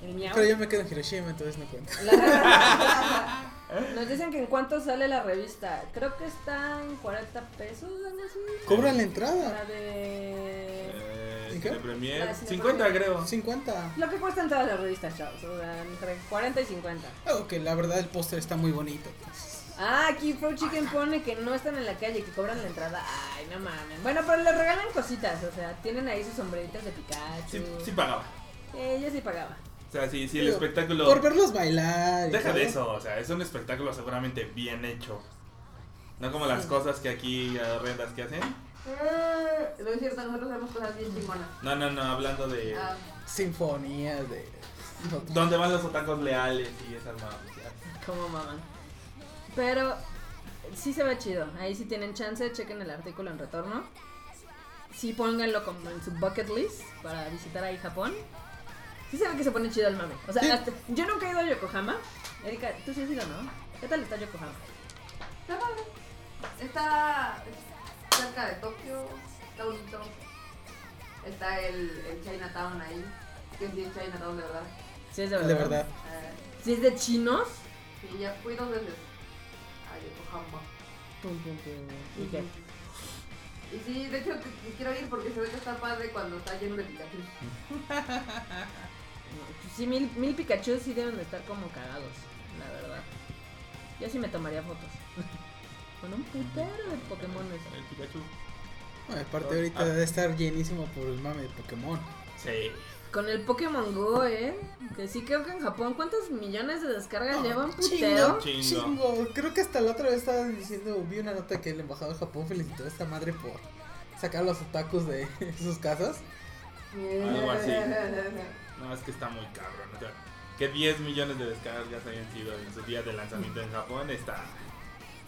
Speaker 1: El miau.
Speaker 5: Pero yo me quedo en Hiroshima, entonces no cuenta.
Speaker 1: La- *laughs* Nos dicen que en cuánto sale la revista. Creo que está en 40 pesos, así.
Speaker 5: Cobran la
Speaker 1: La
Speaker 5: entrada.
Speaker 1: de.
Speaker 2: Eh,
Speaker 5: ¿Y qué?
Speaker 2: Premier.
Speaker 1: La Cine
Speaker 2: 50
Speaker 1: Premier.
Speaker 2: creo.
Speaker 5: 50.
Speaker 1: Lo que cuestan todas las revistas, chavos. O sea, entre 40 y 50.
Speaker 5: Aunque la verdad el póster está muy bonito.
Speaker 1: Ah, aquí Pro Chicken pone que no están en la calle, que cobran la entrada. Ay, no mames. Bueno, pero les regalan cositas. O sea, tienen ahí sus sombreritas de Pikachu.
Speaker 2: Sí, sí pagaba.
Speaker 1: Eh, yo sí pagaba.
Speaker 2: O sea, si, si el
Speaker 5: Digo,
Speaker 2: espectáculo...
Speaker 5: Por verlos bailar.
Speaker 2: Deja de eso, o sea, es un espectáculo seguramente bien hecho. No como las cosas que aquí horrendas que hacen.
Speaker 3: Eh, no es cierto, nosotros hacemos cosas bien chingonas.
Speaker 2: No, no, no, hablando de...
Speaker 3: Ah,
Speaker 5: Sinfonías de. *laughs*
Speaker 2: ¿Dónde van los otacos leales y esas mamadas?
Speaker 1: Como maman. Pero sí se ve chido. Ahí si tienen chance, chequen el artículo en retorno. Sí pónganlo como en su bucket list para visitar ahí Japón. Sí se ve que se pone chido el mame. O sea,
Speaker 5: Sí.
Speaker 1: hasta- yo nunca he ido a Yokohama. Erika, tú sí has ido, ¿no? ¿Qué tal está Yokohama?
Speaker 3: está padre. Está cerca de Tokio, está bonito. Está el, el Chinatown ahí. Que sí es Chinatown de verdad.
Speaker 1: Sí es de
Speaker 5: De
Speaker 1: verdad.
Speaker 5: verdad.
Speaker 3: Eh,
Speaker 1: Sí es de chinos.
Speaker 3: sí, ya fui dos veces a Yokohama.
Speaker 1: Pum, pum, pum. ¿Y qué?
Speaker 3: Y sí, de hecho que- que quiero ir porque se ve que está padre cuando está lleno de Pikachu. *laughs*
Speaker 1: Sí, mil, mil Pikachu sí deben de estar como cagados, la verdad. Yo sí me tomaría fotos. *laughs* Con un putero de Pokémones.
Speaker 2: El Pikachu.
Speaker 5: Bueno, aparte, ahorita debe estar llenísimo por el mame de Pokémon.
Speaker 2: Sí.
Speaker 1: Con el Pokémon Go, ¿eh? Que sí creo que en Japón, ¿cuántos millones de descargas
Speaker 5: No,
Speaker 1: llevan
Speaker 5: chingo,
Speaker 1: putero?
Speaker 2: Chingo.
Speaker 5: chingo. Creo que hasta la otra vez estaba diciendo, vi una nota que el embajador de Japón felicitó a esta madre por sacar a los otakus de *laughs* sus casas.
Speaker 2: Algo así. No, es que está muy cabrón. O sea, que 10 millones de descargas hayan sido en su día de lanzamiento en Japón está.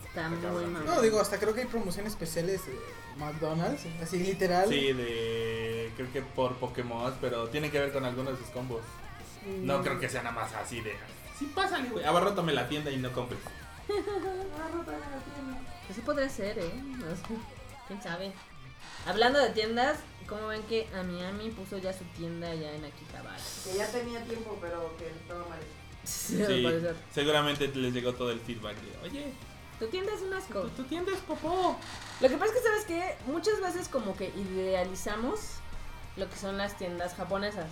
Speaker 1: Está
Speaker 2: Está
Speaker 1: muy mal.
Speaker 5: No, digo, hasta creo que hay promociones especiales de McDonald's, así literal.
Speaker 2: Sí, de. Creo que por Pokémon, pero tiene que ver con algunos de sus combos. No creo que sea nada más así de. Sí, pásale, güey. Abarrótame la tienda y no compres. *laughs*
Speaker 1: Pues sí podría ser, ¿eh? No sé. ¿Quién sabe? Hablando de tiendas, ¿cómo ven que Amiami puso ya su tienda ya en Akihabara?
Speaker 3: Que ya tenía tiempo, pero que estaba mal.
Speaker 1: Sí, al
Speaker 2: seguramente les llegó todo el feedback de, oye,
Speaker 1: Tu tienda es un asco.
Speaker 2: tu, tu tienda es popó.
Speaker 1: Lo que pasa es que, ¿sabes qué? Muchas veces como que idealizamos lo que son las tiendas japonesas.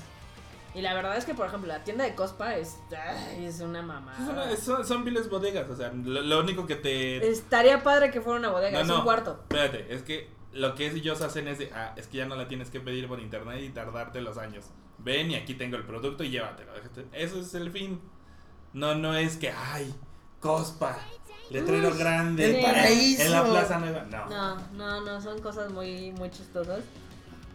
Speaker 1: Y la verdad es que, por ejemplo, la tienda de Cospa es, ay, es una mamada.
Speaker 2: Es una- son, son viles bodegas, o sea, lo, lo único que te...
Speaker 1: Estaría padre que fuera una bodega,
Speaker 2: No,
Speaker 1: es
Speaker 2: no.
Speaker 1: un cuarto.
Speaker 2: Espérate, es que lo que ellos hacen es de, ah, es que ya no la tienes que pedir por internet y tardarte los años. Ven y aquí tengo el producto y llévatelo. Eso es el fin. No, no es que, ay, Cospa, letrero grande.
Speaker 1: el
Speaker 5: paraíso.
Speaker 2: En la Plaza Nueva. No.
Speaker 1: No, no, no, son cosas muy, muy chistosas.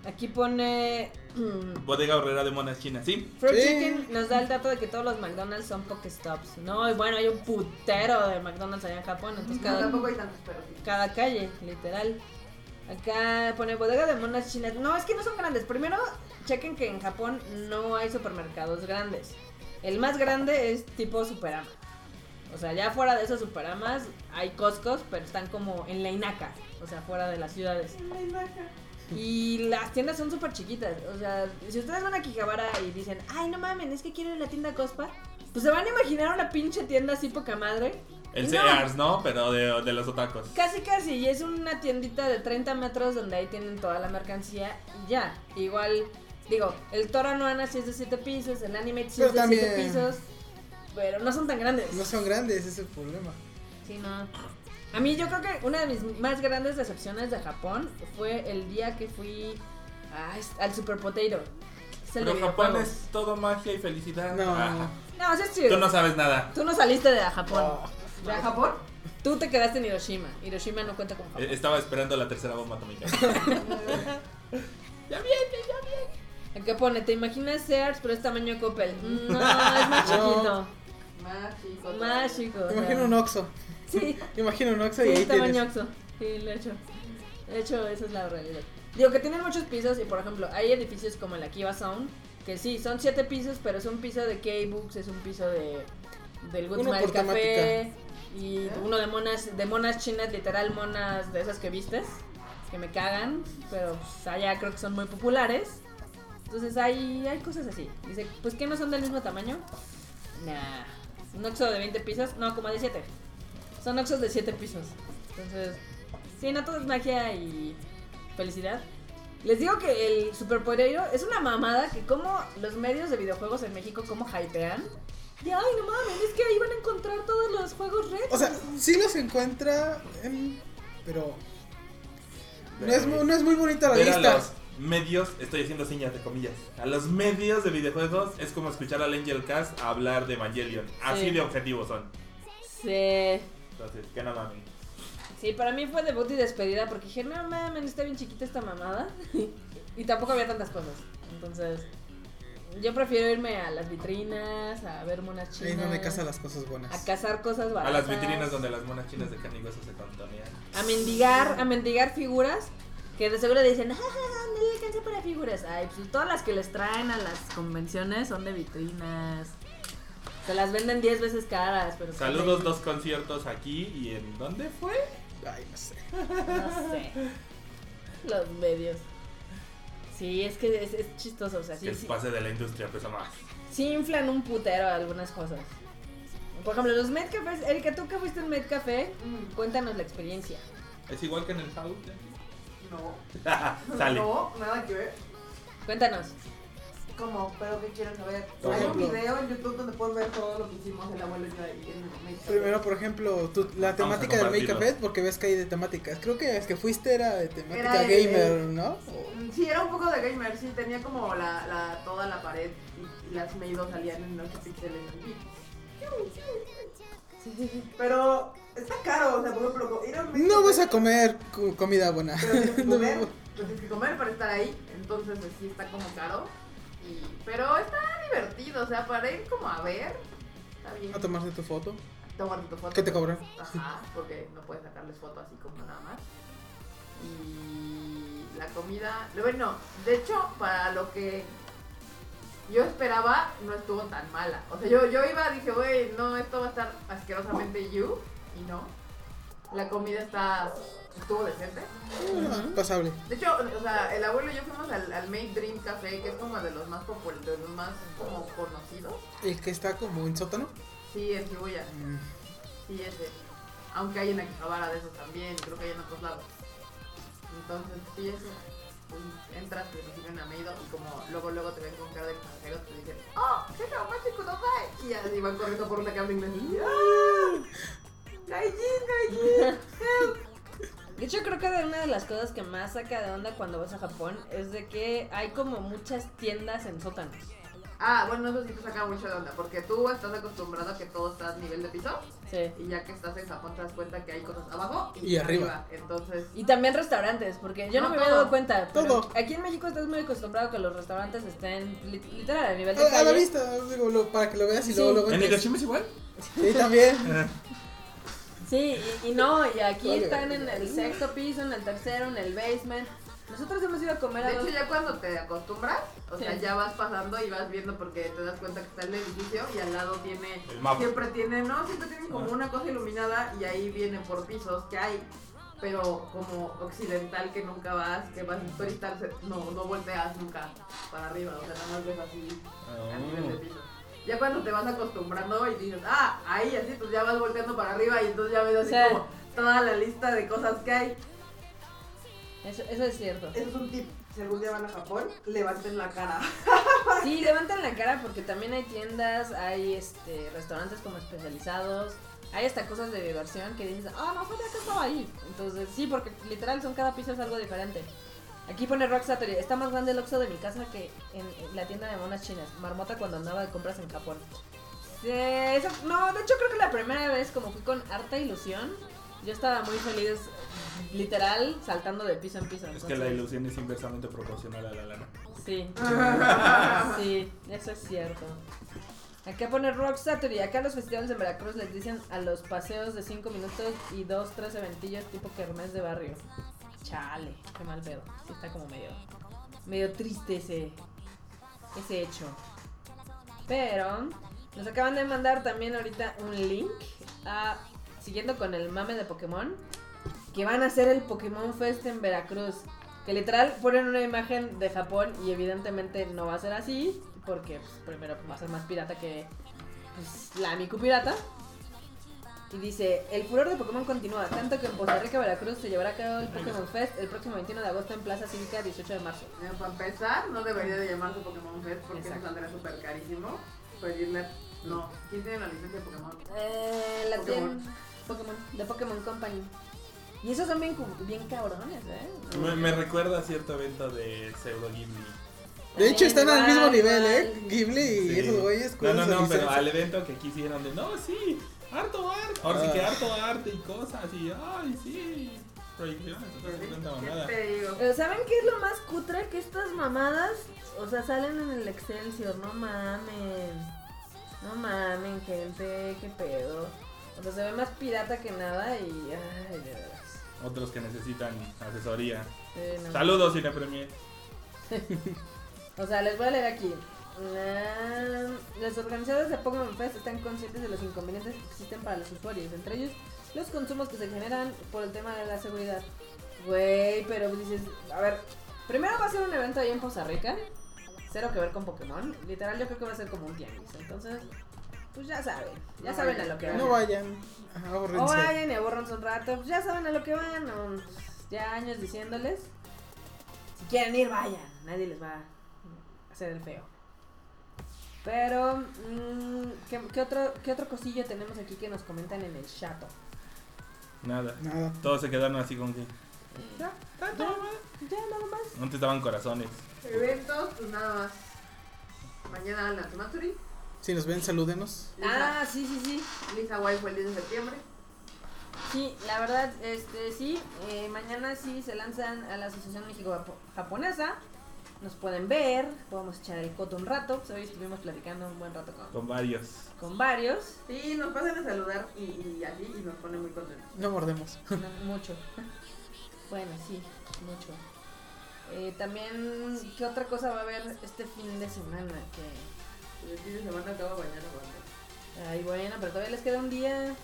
Speaker 1: Aquí pone... mm,
Speaker 2: Bodega horrera de monas chinas, ¿sí?
Speaker 1: Fruit
Speaker 5: Sí.
Speaker 1: Chicken nos da el dato de que todos los McDonald's son Pokestops. No, y bueno, hay un putero de McDonald's allá en Japón, entonces
Speaker 3: No,
Speaker 1: cada,
Speaker 3: tampoco hay tantos, pero sí.
Speaker 1: cada calle, literal. Acá pone bodega de monas chinas. No, es que no son grandes. Primero, chequen que en Japón no hay supermercados grandes. El más grande es tipo Superama. O sea, ya fuera de esos Superamas hay Costcos, pero están como en la Inaka. O sea, fuera de las ciudades. Y las tiendas son súper chiquitas. O sea, si ustedes van a Quijabara y dicen, ay, no mamen, es que quiero ir a la tienda Cospa, pues se van a imaginar una pinche tienda así poca madre.
Speaker 2: El
Speaker 1: Y no.
Speaker 2: Sears, ¿no? Pero de, de los otacos.
Speaker 1: Casi, casi, y es una tiendita de 30 metros donde ahí tienen toda la mercancía y ya. Igual, digo, el Toro Noana sí es de 7 pisos, el Animate sí
Speaker 5: Pero
Speaker 1: es de 7
Speaker 5: también-
Speaker 1: pisos, pero no son tan grandes.
Speaker 5: No son grandes, ese es el problema.
Speaker 1: Sí, no. A mí yo creo que una de mis más grandes decepciones de Japón fue el día que fui a- al Super Potato.
Speaker 2: Pero Japón es todo magia y felicidad.
Speaker 5: No.
Speaker 2: Ajá.
Speaker 1: No, sí es
Speaker 2: Tú
Speaker 1: chido.
Speaker 2: no sabes nada.
Speaker 1: Tú no saliste de Japón.
Speaker 5: Oh.
Speaker 3: ¿De Japón?
Speaker 1: Tú te quedaste en Hiroshima. Hiroshima no cuenta con Japón.
Speaker 2: Eh, Estaba esperando la tercera bomba atómica. *laughs* ya viene, ya viene.
Speaker 1: Acá pone, ¿te imaginas Sears pero es tamaño Coppel? *laughs* No, es más
Speaker 5: No.
Speaker 1: chiquito.
Speaker 3: Más chico.
Speaker 1: Más chico. sea.
Speaker 5: Imagino un Oxxo.
Speaker 1: Sí, *laughs*
Speaker 5: Imagino un Oxxo y
Speaker 1: sí,
Speaker 5: ahí
Speaker 1: tamaño
Speaker 5: tienes.
Speaker 1: Oxxo. Sí, de hecho. De hecho, esa es la realidad. Digo que tienen muchos pisos y, por ejemplo, hay edificios como el Akiba Sound, que sí, son siete pisos, pero es un piso de K-Books, es un piso de del Good
Speaker 5: Uno
Speaker 1: Smile
Speaker 5: por
Speaker 1: Café y uno de monas, de monas chinas, literal monas de esas que vistes, que me cagan, pero pues, allá creo que son muy populares. Entonces hay, hay cosas así. Dice, pues que no son del mismo tamaño. Nah. Un Oxxo de 20 pisos, no, como de 7. Son Oxxos de 7 pisos. Entonces, sí, no todo es magia y felicidad. Les digo que el Super Potato es una mamada que como los medios de videojuegos en México como hypean. De ay, no mames, es que ahí van a encontrar todos los juegos red.
Speaker 5: O sea, sí los encuentra, en- pero no es, mu- no es muy bonita la vista.
Speaker 2: Véralos. medios, estoy haciendo señas de comillas, a los medios de videojuegos es como escuchar al Angel Cast hablar de Evangelion. Así
Speaker 1: Sí.
Speaker 2: de objetivos son.
Speaker 1: Sí.
Speaker 2: Entonces, que no mames.
Speaker 1: Sí, para mí fue debut y despedida porque dije, no mames, está bien chiquita esta mamada. *laughs* y tampoco había tantas cosas. Entonces, yo prefiero irme a las vitrinas, a ver monas chinas.
Speaker 5: Ahí donde casa las cosas buenas.
Speaker 1: A cazar cosas
Speaker 2: A
Speaker 1: baratas.
Speaker 2: las vitrinas donde las monas chinas de carne y hueso se contonean.
Speaker 1: A mendigar, a mendigar figuras que de seguro dicen, ah, no le alcancé para figuras. Ay, pues todas las que les traen a las convenciones son de vitrinas. Se las venden 10 veces caras, pero... son
Speaker 2: Saludos, dos conciertos aquí y en ¿dónde fue?
Speaker 5: Ay, no sé.
Speaker 1: No sé. Los medios. Sí, es que es, es chistoso, o sea, sí,
Speaker 2: que el
Speaker 1: sí,
Speaker 2: pase de la industria pesa más.
Speaker 1: sí inflan un putero algunas cosas. Por ejemplo, los Med Cafés, Erika, tú que fuiste en Med Café,
Speaker 3: Mm,
Speaker 1: cuéntanos la experiencia.
Speaker 2: Es igual que en el House.
Speaker 3: No. *laughs*
Speaker 2: Sale.
Speaker 3: No, nada que ver.
Speaker 1: Cuéntanos.
Speaker 3: ¿Cómo? ¿Pero qué quieren saber? Hay un video en YouTube donde pueden ver todo lo que hicimos el abuelo y yo ahí en Make.
Speaker 5: Primero, por ejemplo, tu- la
Speaker 2: Vamos
Speaker 5: temática del Make. Café, porque ves que hay de temáticas. Creo que es que fuiste era de temática
Speaker 3: Era de-
Speaker 5: gamer, ¿no?
Speaker 3: Mm, Sí, era un poco de gamer, sí, tenía como la, la, toda la pared y, las Meidos salían en 8 píxeles. Pero está caro, o sea, por ejemplo, ir a un Make
Speaker 5: No vas a comer co- comida buena.
Speaker 3: Pero tienes que *laughs*
Speaker 5: No.
Speaker 3: comer, pero tienes que comer para estar ahí, entonces pues, sí está como caro. Y, pero está divertido, o sea, para ir como a ver, está bien.
Speaker 5: A tomarte tu foto.
Speaker 3: Tomarte tu foto.
Speaker 5: ¿Qué te cobran?
Speaker 3: Ajá, porque no puedes sacarles foto así como nada más. Y la comida, bueno, de hecho, para lo que yo esperaba, no estuvo tan mala. O sea, yo, yo iba, dije, güey, no, esto va a estar asquerosamente you, y no. La comida está, estuvo decente.
Speaker 5: Ah, pasable.
Speaker 3: De hecho, o sea, el abuelo y yo fuimos al, al Make Dream Café, que es como de los más populares, de los más como conocidos.
Speaker 5: El que está como en sótano.
Speaker 3: Sí, en Shibuya.
Speaker 5: Mm.
Speaker 3: Sí, ese. Aunque hay en Akihabara de esos también, creo que hay en otros lados. Entonces, sí, ese. Pues, entras, te reciben a Meido y como luego luego te ven con cara de extranjero, te dicen, ¡Oh! ¡Qué machi kudasai! Y así van corriendo por una cámara inglés. y, ¡Ah! ¡Gaijin, gaijin!
Speaker 1: Hecho, creo que de una de las cosas que más saca de onda cuando vas a Japón es de que hay como muchas tiendas en sótanos.
Speaker 3: Ah, bueno, eso sí te saca mucho de onda, porque tú estás acostumbrado a que todo está a nivel de piso,
Speaker 1: Sí.
Speaker 3: y ya que estás en Japón te das cuenta que hay cosas abajo y,
Speaker 5: Y arriba.
Speaker 3: Entonces,
Speaker 1: Y también restaurantes, porque yo no,
Speaker 3: No,
Speaker 1: me había dado cuenta. pero
Speaker 5: Todo.
Speaker 1: Aquí en México estás muy acostumbrado a que los restaurantes estén li- literal a nivel de
Speaker 5: A, a la vista, digo, lo- para que lo veas y
Speaker 1: Sí.
Speaker 5: luego lo
Speaker 2: ¿En
Speaker 5: ves.
Speaker 2: Hiroshima es igual?
Speaker 5: Sí, también.
Speaker 1: Sí, y, y no, y aquí están en el sexto piso, en el tercero, en el basement. Nosotros hemos ido a comer a
Speaker 3: De
Speaker 1: dos-
Speaker 3: hecho, ya cuando te acostumbras, o sea, ya vas pasando y vas viendo porque te das cuenta que está el edificio y al lado tiene.
Speaker 2: El mapa.
Speaker 3: Siempre tiene, no, siempre tienen como una cosa iluminada y ahí vienen por pisos que hay. Pero como occidental que nunca vas, que vas a no, no volteas nunca para arriba, o sea, nada más ves así a nivel de piso. Ya cuando te vas acostumbrando y dices, ah, ahí así, pues ya vas volteando para arriba y entonces ya ves así
Speaker 1: Sí.
Speaker 3: como toda la lista de cosas que hay.
Speaker 1: Eso, eso es cierto.
Speaker 3: Eso es un tip. Si algún día van a Japón, levanten la cara. *laughs*
Speaker 1: Sí, levantan la cara porque también hay tiendas, hay este restaurantes como especializados, hay hasta cosas de diversión que dices, ah, no sabía que estaba ahí. Entonces, sí, porque literal son cada piso es algo diferente. Aquí pone Rock Satori, está más grande el Oxxo de mi casa que en, la tienda de monas chinas. Marmota cuando andaba de compras en Japón. Sí, eso- no, de hecho creo que la primera vez como fui con harta ilusión, yo estaba muy feliz, literal, saltando de piso en piso.
Speaker 2: Es que la ilusión es inversamente proporcional a la lana.
Speaker 1: Sí. *laughs* sí, eso es cierto. Acá pone Rock Saturday. Acá los festivales en Veracruz les dicen a los paseos de 5 minutos y 2, 3 eventillos tipo kermés de barrio. Chale, qué mal pedo. Está como medio, medio triste ese, ese hecho. Pero nos acaban de mandar también ahorita un link a, siguiendo con el mame de Pokémon, que van a hacer el Pokémon Fest en Veracruz. Que literal ponen una imagen de Japón y evidentemente no va a ser así, porque pues, primero va a ser más pirata que pues, la Miku pirata. Y dice, el furor de Pokémon continúa, tanto que en Costa Rica, Veracruz se llevará a cabo el Pokémon Fest el próximo 21 de agosto en Plaza Cívica, 18 de marzo.
Speaker 3: Mira, Para empezar, no debería de llamarse Pokémon Fest porque
Speaker 1: Exacto.
Speaker 3: saldría súper carísimo. Pedirle, no. ¿Quién tiene la licencia de Pokémon?
Speaker 1: Eh, la
Speaker 3: Pokémon.
Speaker 1: Pokémon, de Pokémon Company. Y esos son bien, cu- bien cabrones, ¿eh?
Speaker 2: Me, me recuerda a cierto evento de Pseudo Ghibli.
Speaker 5: De hecho, están al mismo
Speaker 1: Igual,
Speaker 5: nivel, ¿eh? Ghibli y
Speaker 2: Sí.
Speaker 5: esos güeyes.
Speaker 2: No, no, no, pero
Speaker 5: licencia.
Speaker 2: al evento que aquí hicieron de, no, sí, harto arte. Ahora sí que harto arte y cosas y, ay, sí. Proyecciones, entonces.
Speaker 3: ¿Qué te digo?
Speaker 1: ¿Saben qué es lo más cutre? Que estas mamadas, o sea, salen en el Excelsior, no mamen. No mamen, gente, qué pedo. O sea, se ve más pirata que nada y. Ay, de.
Speaker 2: Otros que necesitan asesoría.
Speaker 1: Sí, no.
Speaker 2: Saludos, Cine Premier. *laughs*
Speaker 1: O sea, les voy a leer aquí. Los organizadores de Pokémon Fest están conscientes de los inconvenientes que existen para los usuarios, entre ellos los consumos que se generan por el tema de la seguridad. Güey, pero dices, a ver, primero va a ser un evento ahí en Costa Rica, cero que ver con Pokémon, literal yo creo que va a ser como un tianguis, entonces, pues ya saben, ya
Speaker 3: No
Speaker 1: saben a lo que van.
Speaker 5: No vayan.
Speaker 1: O vayan y aburranse un rato, pues ya saben a lo que van, o, pues, ya años diciéndoles. Si quieren ir, vayan, nadie les va a hacer el feo. Pero, mm, ¿qué, qué otro, ¿qué otro cosillo tenemos aquí que nos comentan en el chato?
Speaker 2: Nada.
Speaker 5: Nada.
Speaker 2: Todos se quedaron así como que.
Speaker 1: Ya, ya, ya nada más.
Speaker 2: Antes estaban corazones.
Speaker 3: Eventos, pues nada más. Mañana la Matsuri.
Speaker 5: Si nos ven, salúdenos.
Speaker 3: Lisa,
Speaker 1: Ah, sí, sí, sí.
Speaker 3: Lisa White fue el 10 de septiembre.
Speaker 1: Sí, la verdad, este, sí, eh, mañana sí se lanzan a la Asociación México-Japonesa. Nos pueden ver, podemos echar el coto un rato. Pues hoy estuvimos platicando un buen rato con,
Speaker 2: Con varios.
Speaker 1: con varios.
Speaker 3: Sí, nos pasan a saludar y, y así y nos pone muy contentos.
Speaker 5: No mordemos.
Speaker 1: No, mucho. Bueno, sí, mucho. Eh, también, ¿qué otra cosa va a haber este fin de semana? Que,
Speaker 3: El fin de semana acaba mañana. cuando-
Speaker 1: ay, bueno, pero todavía les queda un día.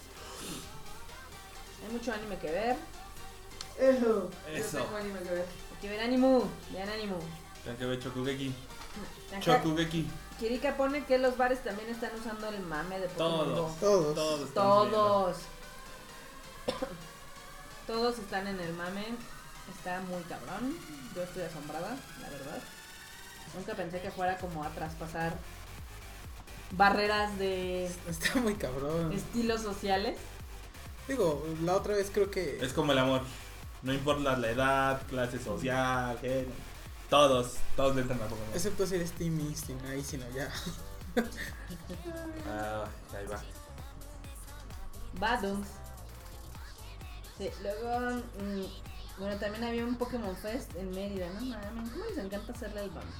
Speaker 1: Hay mucho anime que ver.
Speaker 3: Eso.
Speaker 2: Eso.
Speaker 3: Yo tengo anime que ver.
Speaker 1: Hay que ver ánimo, vean ánimo.
Speaker 2: Tengo que ver Chokugeki. Chokugeki.
Speaker 1: Kirika pone que los bares también están usando el mame de Pokémon
Speaker 2: Todos.
Speaker 1: Go.
Speaker 5: Todos.
Speaker 2: Todos. están
Speaker 1: Todos. *coughs* Todos están en el mame. Está muy cabrón. Yo estoy asombrada, la verdad. Nunca pensé que fuera como a traspasar barreras de
Speaker 5: Está muy cabrón.
Speaker 1: estilos sociales.
Speaker 5: Digo, la otra vez creo que.
Speaker 2: Es como el amor. No importa la edad, clase social, género. Todos, todos le entran a Pokémon.
Speaker 5: Excepto si eres Team Team ahí, si no, ya.
Speaker 2: Ah, ahí va.
Speaker 1: Badums. Sí, luego. mm, bueno, también había un Pokémon Fest en Mérida, ¿no? Mames, ¿cómo les encanta hacerle el bando?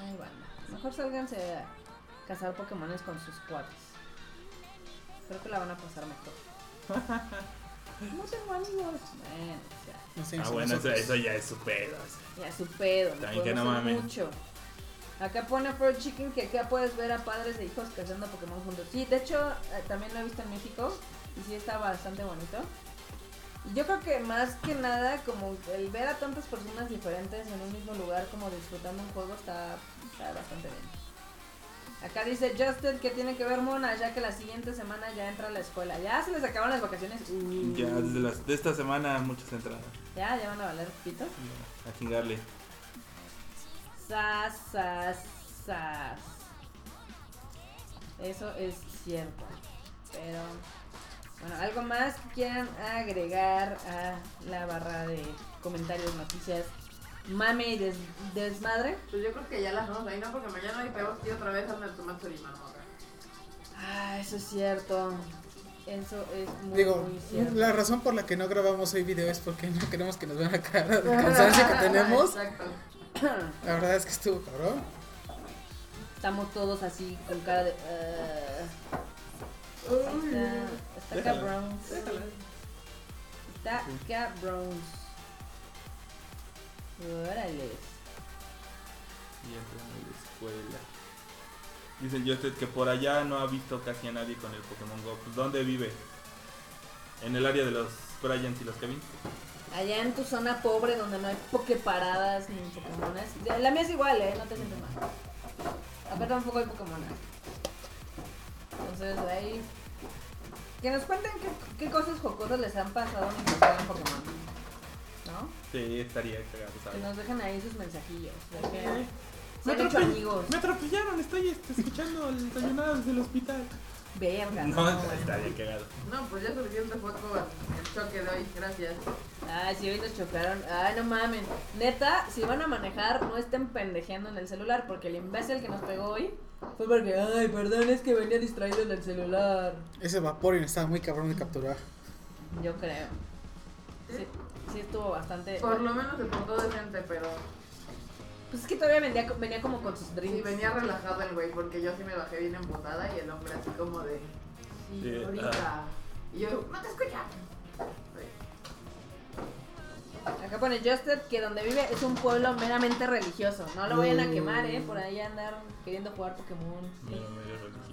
Speaker 1: Ay, banda. Mejor sálganse a cazar Pokémones con sus cuates. Creo que la van a pasar mejor. *laughs* No tengo amigos. Bueno, o sea,
Speaker 5: No sé,
Speaker 2: Ah, bueno, eso, eso ya es su pedo. o sea.
Speaker 1: ya su pedo, no
Speaker 2: También que no
Speaker 1: mucho. Acá pone Fried Chicken que acá puedes ver a padres e hijos cazando Pokémon juntos. Sí, de hecho, eh, también lo he visto en México y sí está bastante bonito. Y yo creo que más que nada, como el ver a tantas personas diferentes en un mismo lugar, como disfrutando un juego, está, está bastante bien. Acá dice Justin que tiene que ver Mona, ya que la siguiente semana ya entra a la escuela. Ya se les acaban las vacaciones. Uh,
Speaker 2: Ya desde las, de esta semana muchas entradas.
Speaker 1: ya, ya van a valer pito.
Speaker 2: A chingarle.
Speaker 1: Sas, sas, sas. Eso es cierto. Pero, bueno, algo más que quieran agregar a la barra de comentarios, noticias, mame y des- desmadre.
Speaker 3: Pues yo creo que ya las vamos ahí, ¿no? Porque mañana hay peor que otra vez anda tu Matsuri, mano.
Speaker 1: Ah, eso es cierto. Eso es muy,
Speaker 5: Digo,
Speaker 1: muy
Speaker 5: la razón por la que no grabamos hoy video es porque no queremos que nos vean la cara de *laughs* cansancio que tenemos.
Speaker 3: Exacto.
Speaker 5: La verdad es que estuvo cabrón.
Speaker 1: Estamos todos así con cara de. eh, está, está cabrón. Está cabrón. Órale.
Speaker 2: Y entran a la escuela. Dice el Justed que por allá no ha visto casi a nadie con el Pokémon Go. Pues, ¿Dónde vive? En el área de los Bryans y los Kevin.
Speaker 1: Allá en tu zona pobre donde no hay pokeparadas ni pokémones. La mía es igual, eh, no te sientes mal. Acá tampoco hay pokémones. Entonces ahí. Que nos cuenten qué, qué cosas jocosas les han pasado mientras juegan Pokémon. ¿No?
Speaker 2: Sí, estaría cagado,
Speaker 1: Que nos dejen ahí sus mensajillos. de que
Speaker 2: Me
Speaker 1: amigos.
Speaker 2: Me atropellaron, estoy este, escuchando el desayunado desde el hospital.
Speaker 1: Verga.
Speaker 2: No,
Speaker 1: güey.
Speaker 2: estaría cagado.
Speaker 3: No, pues ya suficiente fue con el choque de hoy, gracias.
Speaker 1: Ay, sí, hoy nos chocaron. Ay, no mamen. Neta, si van a manejar, no estén pendejeando en el celular, porque el imbécil que nos pegó hoy fue porque, ay, perdón, es que venía distraído en el celular.
Speaker 5: Ese Vaporeon estaba muy cabrón de capturar.
Speaker 1: Yo creo. Sí, sí estuvo bastante.
Speaker 3: Por lo menos se portó decente, pero
Speaker 1: Pues es que todavía venía, venía como con sus drinks.
Speaker 3: sí, venía relajado el güey, porque yo sí me bajé bien emputada y el hombre así como de, sí,
Speaker 2: Sí,
Speaker 3: ahorita. Y yo, no te escucha.
Speaker 1: Acá pone Justed que donde vive es un pueblo meramente religioso. No lo vayan a quemar, eh. Por ahí andar queriendo jugar Pokémon.
Speaker 2: Religioso.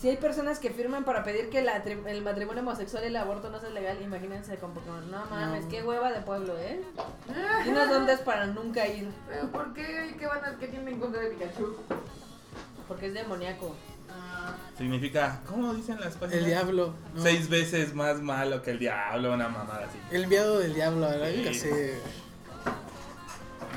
Speaker 1: Si hay personas que firman para pedir que la tri- el matrimonio homosexual y el aborto no sea legal, imagínense con Pokémon. No mames,
Speaker 5: No.
Speaker 1: qué hueva de pueblo, ¿eh? *laughs* Dinos dónde es para nunca ir,
Speaker 3: Pero ¿por qué? ¿Qué van a, qué tienen en contra de Pikachu?
Speaker 1: porque es demoníaco.
Speaker 3: Ah,
Speaker 2: Significa, ¿cómo dicen las páginas?
Speaker 5: El diablo. ¿no?
Speaker 2: Seis veces más malo que el diablo, una mamada así.
Speaker 5: El enviado del diablo, ¿verdad?
Speaker 2: Sí.
Speaker 5: Sé.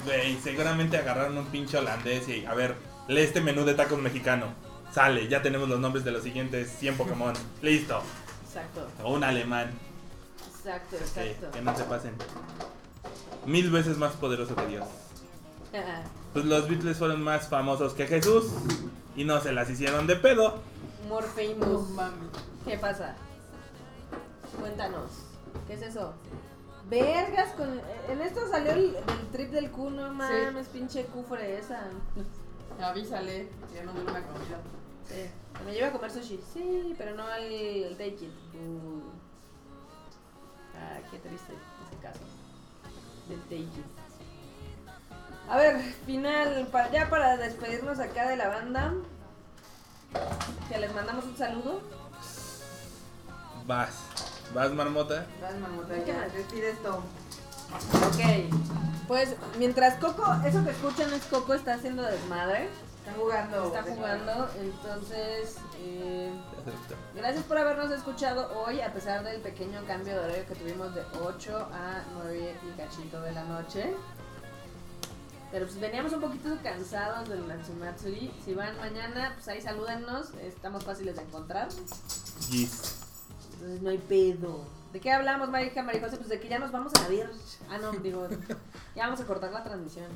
Speaker 2: Güey, seguramente agarraron un pinche holandés y, a ver, lee este menú de tacos mexicano. Sale, ya tenemos los nombres de los siguientes 100 Pokémon. *laughs* Listo.
Speaker 1: Exacto,
Speaker 2: O un alemán.
Speaker 1: exacto,
Speaker 2: Que,
Speaker 1: exacto.
Speaker 2: que no se pasen. Mil veces más poderoso que Dios. Pues los Beatles fueron más famosos que Jesús. Y no se las hicieron de pedo.
Speaker 1: More famous.
Speaker 3: mames.
Speaker 1: ¿Qué pasa? Cuéntanos. ¿Qué es eso? Vergas con. En esto salió el, el trip del Q, no mames, pinche Q esa. *laughs*
Speaker 3: Avísale, ya no duele una comida.
Speaker 1: Que me lleva a comer sushi. Sí, pero no al, al take it. Uh. Ah, qué triste ese caso. Del take it. A ver, final, para, ya para despedirnos acá de la banda. Que les mandamos un saludo.
Speaker 2: Vas. Vas, marmota.
Speaker 3: Vas, mamota,
Speaker 1: ¿Qué más?
Speaker 3: despide esto.
Speaker 1: Ok. Pues mientras Coco, eso que escuchan es Coco está haciendo desmadre.
Speaker 3: Están jugando.
Speaker 1: Está jugando, entonces. eh. Gracias por habernos escuchado hoy, a pesar del pequeño cambio de horario que tuvimos de 8 a 9 y cachito de la noche. Pero pues veníamos un poquito cansados del Natsumatsuri. Si van mañana, pues ahí salúdennos. Estamos fáciles de encontrar.
Speaker 2: Gis.
Speaker 1: Entonces no hay pedo. ¿De qué hablamos, Marica Marijose? Pues de que ya nos vamos a ver. Ah, no, digo, *laughs* ya vamos a cortar la transmisión.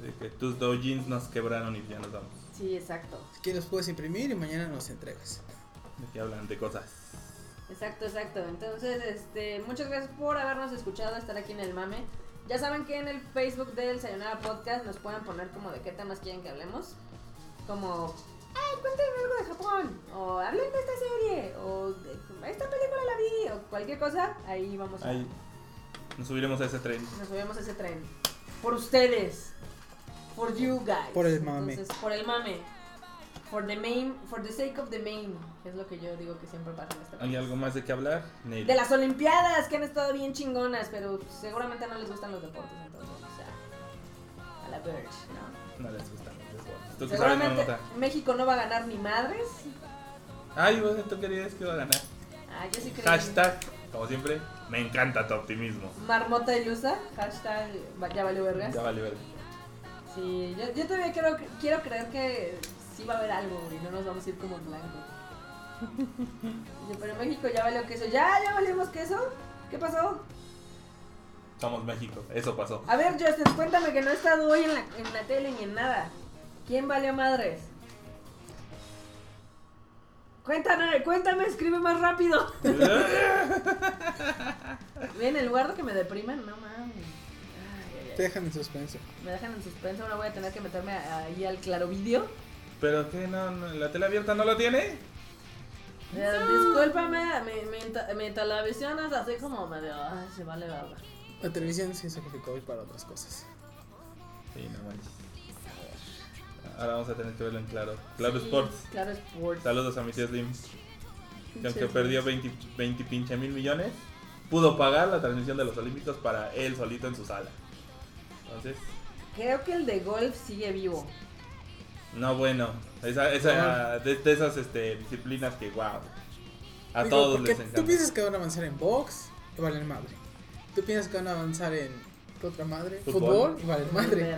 Speaker 2: Así que tus doujins nos quebraron y ya nos vamos.
Speaker 1: Sí, exacto.
Speaker 5: Si quieres puedes imprimir y mañana nos entregas.
Speaker 2: De que hablan de cosas.
Speaker 1: Exacto, exacto. Entonces, este, muchas gracias por habernos escuchado, estar aquí en el mame. Ya saben que en el Facebook del Sayonara Podcast nos pueden poner como de qué temas quieren que hablemos. Como, ay, cuéntenme algo de Japón. O hablen de esta serie. O de, esta película la vi. O cualquier cosa. Ahí vamos a...
Speaker 2: Ahí nos subiremos a ese tren.
Speaker 1: Nos subimos a ese tren. Por ustedes. For you guys.
Speaker 5: Por el mame.
Speaker 1: Entonces, por el mame. For the main, for the sake of the main. Es lo que yo digo que siempre pasa en esta
Speaker 2: ¿Hay algo más de qué hablar? Neil.
Speaker 1: de las Olimpiadas, que han estado bien chingonas, pero seguramente no les gustan los deportes, entonces, o sea, a la Verge, ¿no?
Speaker 2: No les gustan los deportes. ¿Tú qué sabes,
Speaker 1: Seguramente
Speaker 2: marmota?
Speaker 1: México no va a ganar ni madres.
Speaker 2: Ay, bueno, tú querías que iba a ganar.
Speaker 1: Ah, yo sí creo.
Speaker 2: Hashtag, como siempre, me encanta tu optimismo.
Speaker 1: Marmota ilusa, hashtag ya valió vergas.
Speaker 2: Ya vale ver.
Speaker 1: Sí, yo, yo todavía quiero, quiero creer que sí va a haber algo y no nos vamos a ir como en blanco. *laughs* Pero México ya valió queso. ¿Ya? ¿Ya valimos queso? ¿Qué pasó?
Speaker 2: Somos México, eso pasó.
Speaker 1: A ver, Justin, cuéntame que no he estado hoy en la, en la tele ni en nada. ¿Quién valió madres? Cuéntame, cuéntame, escribe más rápido. *laughs* Ven, en lugar de que me depriman, no mames.
Speaker 5: Te dejan en suspenso.
Speaker 1: Me dejan en suspenso, ahora voy a tener que meterme a- ahí al claro vídeo.
Speaker 2: ¿Pero qué? No, no, ¿La tele abierta no lo tiene?
Speaker 1: Eh, Discúlpame, mi, mi, televisión es así como medio. Ay, se vale verga.
Speaker 5: La televisión se sacrificó hoy para otras cosas.
Speaker 2: Sí, no manches. Ahora vamos a tener que verlo en claro. Claro
Speaker 1: Sí,
Speaker 2: Sports.
Speaker 1: Claro Sports.
Speaker 2: Saludos a mi tío Slim. Que aunque perdió 20, 20 pinche mil millones, pudo pagar la transmisión de los Olímpicos para él solito en su sala. Entonces,
Speaker 1: Creo que el de golf sigue vivo.
Speaker 2: no bueno. Esa, esa, de, de esas este, disciplinas que, wow. A
Speaker 5: Digo,
Speaker 2: todos les encanta.
Speaker 5: Tú piensas que van a avanzar en box y valen madre. Tú piensas que van a avanzar en ¿qué otra madre?
Speaker 2: Fútbol.
Speaker 5: Fútbol, y valen madre.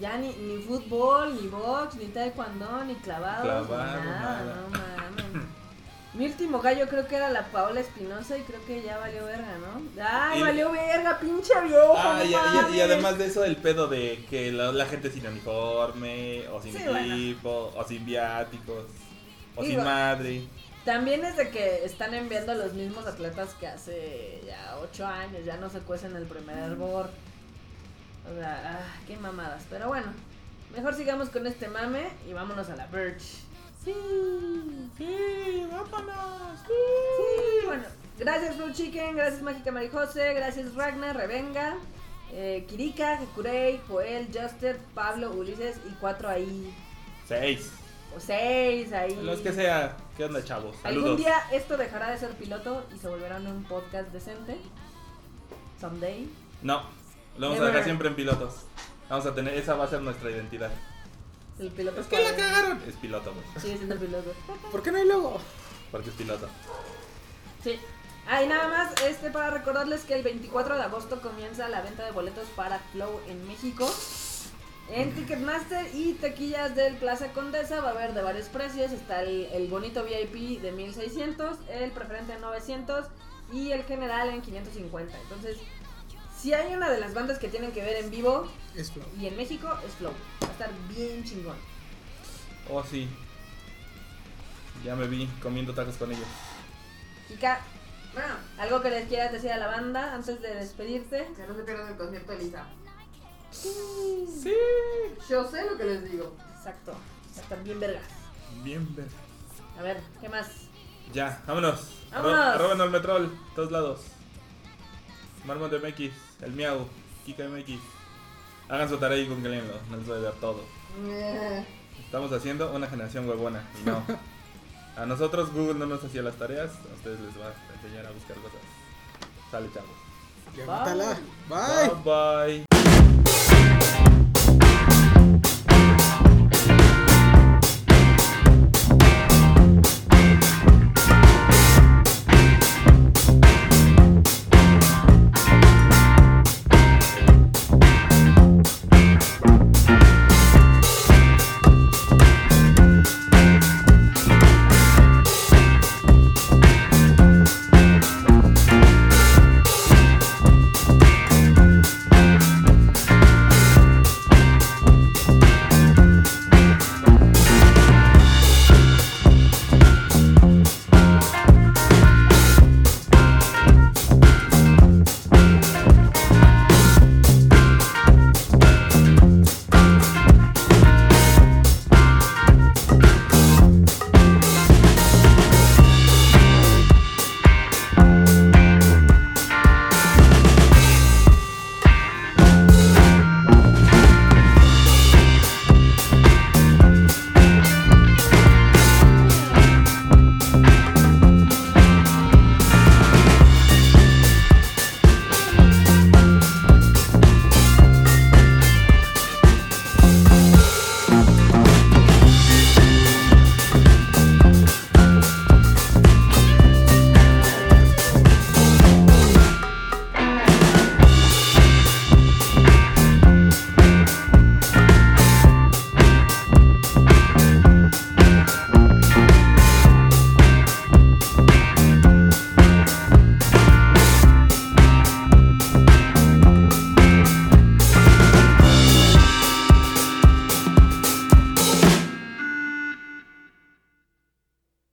Speaker 1: Ya ni, ni fútbol, ni box, ni taekwondo, ni clavados, ni
Speaker 2: Clavado,
Speaker 1: nada,
Speaker 2: nada.
Speaker 1: no mames. Mi último gallo creo que era la Paola Espinosa y creo que ya valió verga, ¿no? ¡Ay,
Speaker 2: Y-
Speaker 1: valió verga, pinche viejo!
Speaker 2: Ah,
Speaker 1: no
Speaker 2: y, y- y
Speaker 1: mames!
Speaker 2: además de eso, el pedo de que la, la gente sin uniforme, o sin
Speaker 1: Sí, bueno.
Speaker 2: equipo, o sin viáticos, o sin madre.
Speaker 1: También es de que están enviando a los mismos atletas que hace ya ocho años, ya no se cuecen el primer hervor. O sea, ah, qué mamadas. Pero bueno, mejor sigamos con este mame y vámonos a la Birch. Sí,
Speaker 2: Sí, vámonos.
Speaker 1: sí, bueno. Gracias Blue Chicken, gracias Mágica Marijose, gracias Ragnar, Revenga, eh, Kirika, Hekurei, Joel, Juster, Pablo, Ulises y cuatro ahí.
Speaker 2: Seis.
Speaker 1: O seis ahí.
Speaker 2: Los que sea. ¿Qué onda, chavos?
Speaker 1: Algún
Speaker 2: Saludos.
Speaker 1: día esto dejará de ser piloto y se volverá un podcast decente. Someday.
Speaker 2: No, lo vamos a dejar siempre en pilotos. Vamos a tener, esa va a ser nuestra identidad.
Speaker 1: El piloto
Speaker 2: Es que la cagaron. Es piloto, güey.
Speaker 1: Sigue siendo piloto.
Speaker 5: ¿Por qué no hay logo?
Speaker 2: Porque es piloto.
Speaker 1: Sí. Ah, y nada más, este para recordarles que el 24 de agosto comienza la venta de boletos para Flow en México. En Ticketmaster y taquillas del Plaza Condesa va a haber de varios precios. Está el, el bonito VIP de 1600, el preferente en 900 y el general en 550. Entonces, si hay una de las bandas que tienen que ver en vivo
Speaker 5: Es flow.
Speaker 1: y en México, es Flow. Va a estar bien chingón.
Speaker 2: Oh, sí. Ya me vi comiendo tacos con ellos.
Speaker 1: Kika, bueno, algo que les quieras decir a la banda antes de despedirte.
Speaker 3: Que no se pierdan el concierto de Lisa.
Speaker 2: Sí.
Speaker 3: Yo sé lo que les digo.
Speaker 1: Exacto. Va a estar bien vergas.
Speaker 2: Bien, ver.
Speaker 1: A ver, ¿qué más?
Speaker 2: Ya, vámonos.
Speaker 1: Vámonos.
Speaker 2: Arro- Arroben al Metrol, todos lados. Marmot de MX, el Miau, Kika MX. Hagan su tarea y googlenlo, no les voy a dar todo.
Speaker 3: Eh,
Speaker 2: Estamos haciendo una generación huevona y no. *laughs* A nosotros Google no nos hacía las tareas, a ustedes les va a enseñar a buscar cosas. Sale, chavos.
Speaker 5: Mátala. Bye.
Speaker 2: bye. bye.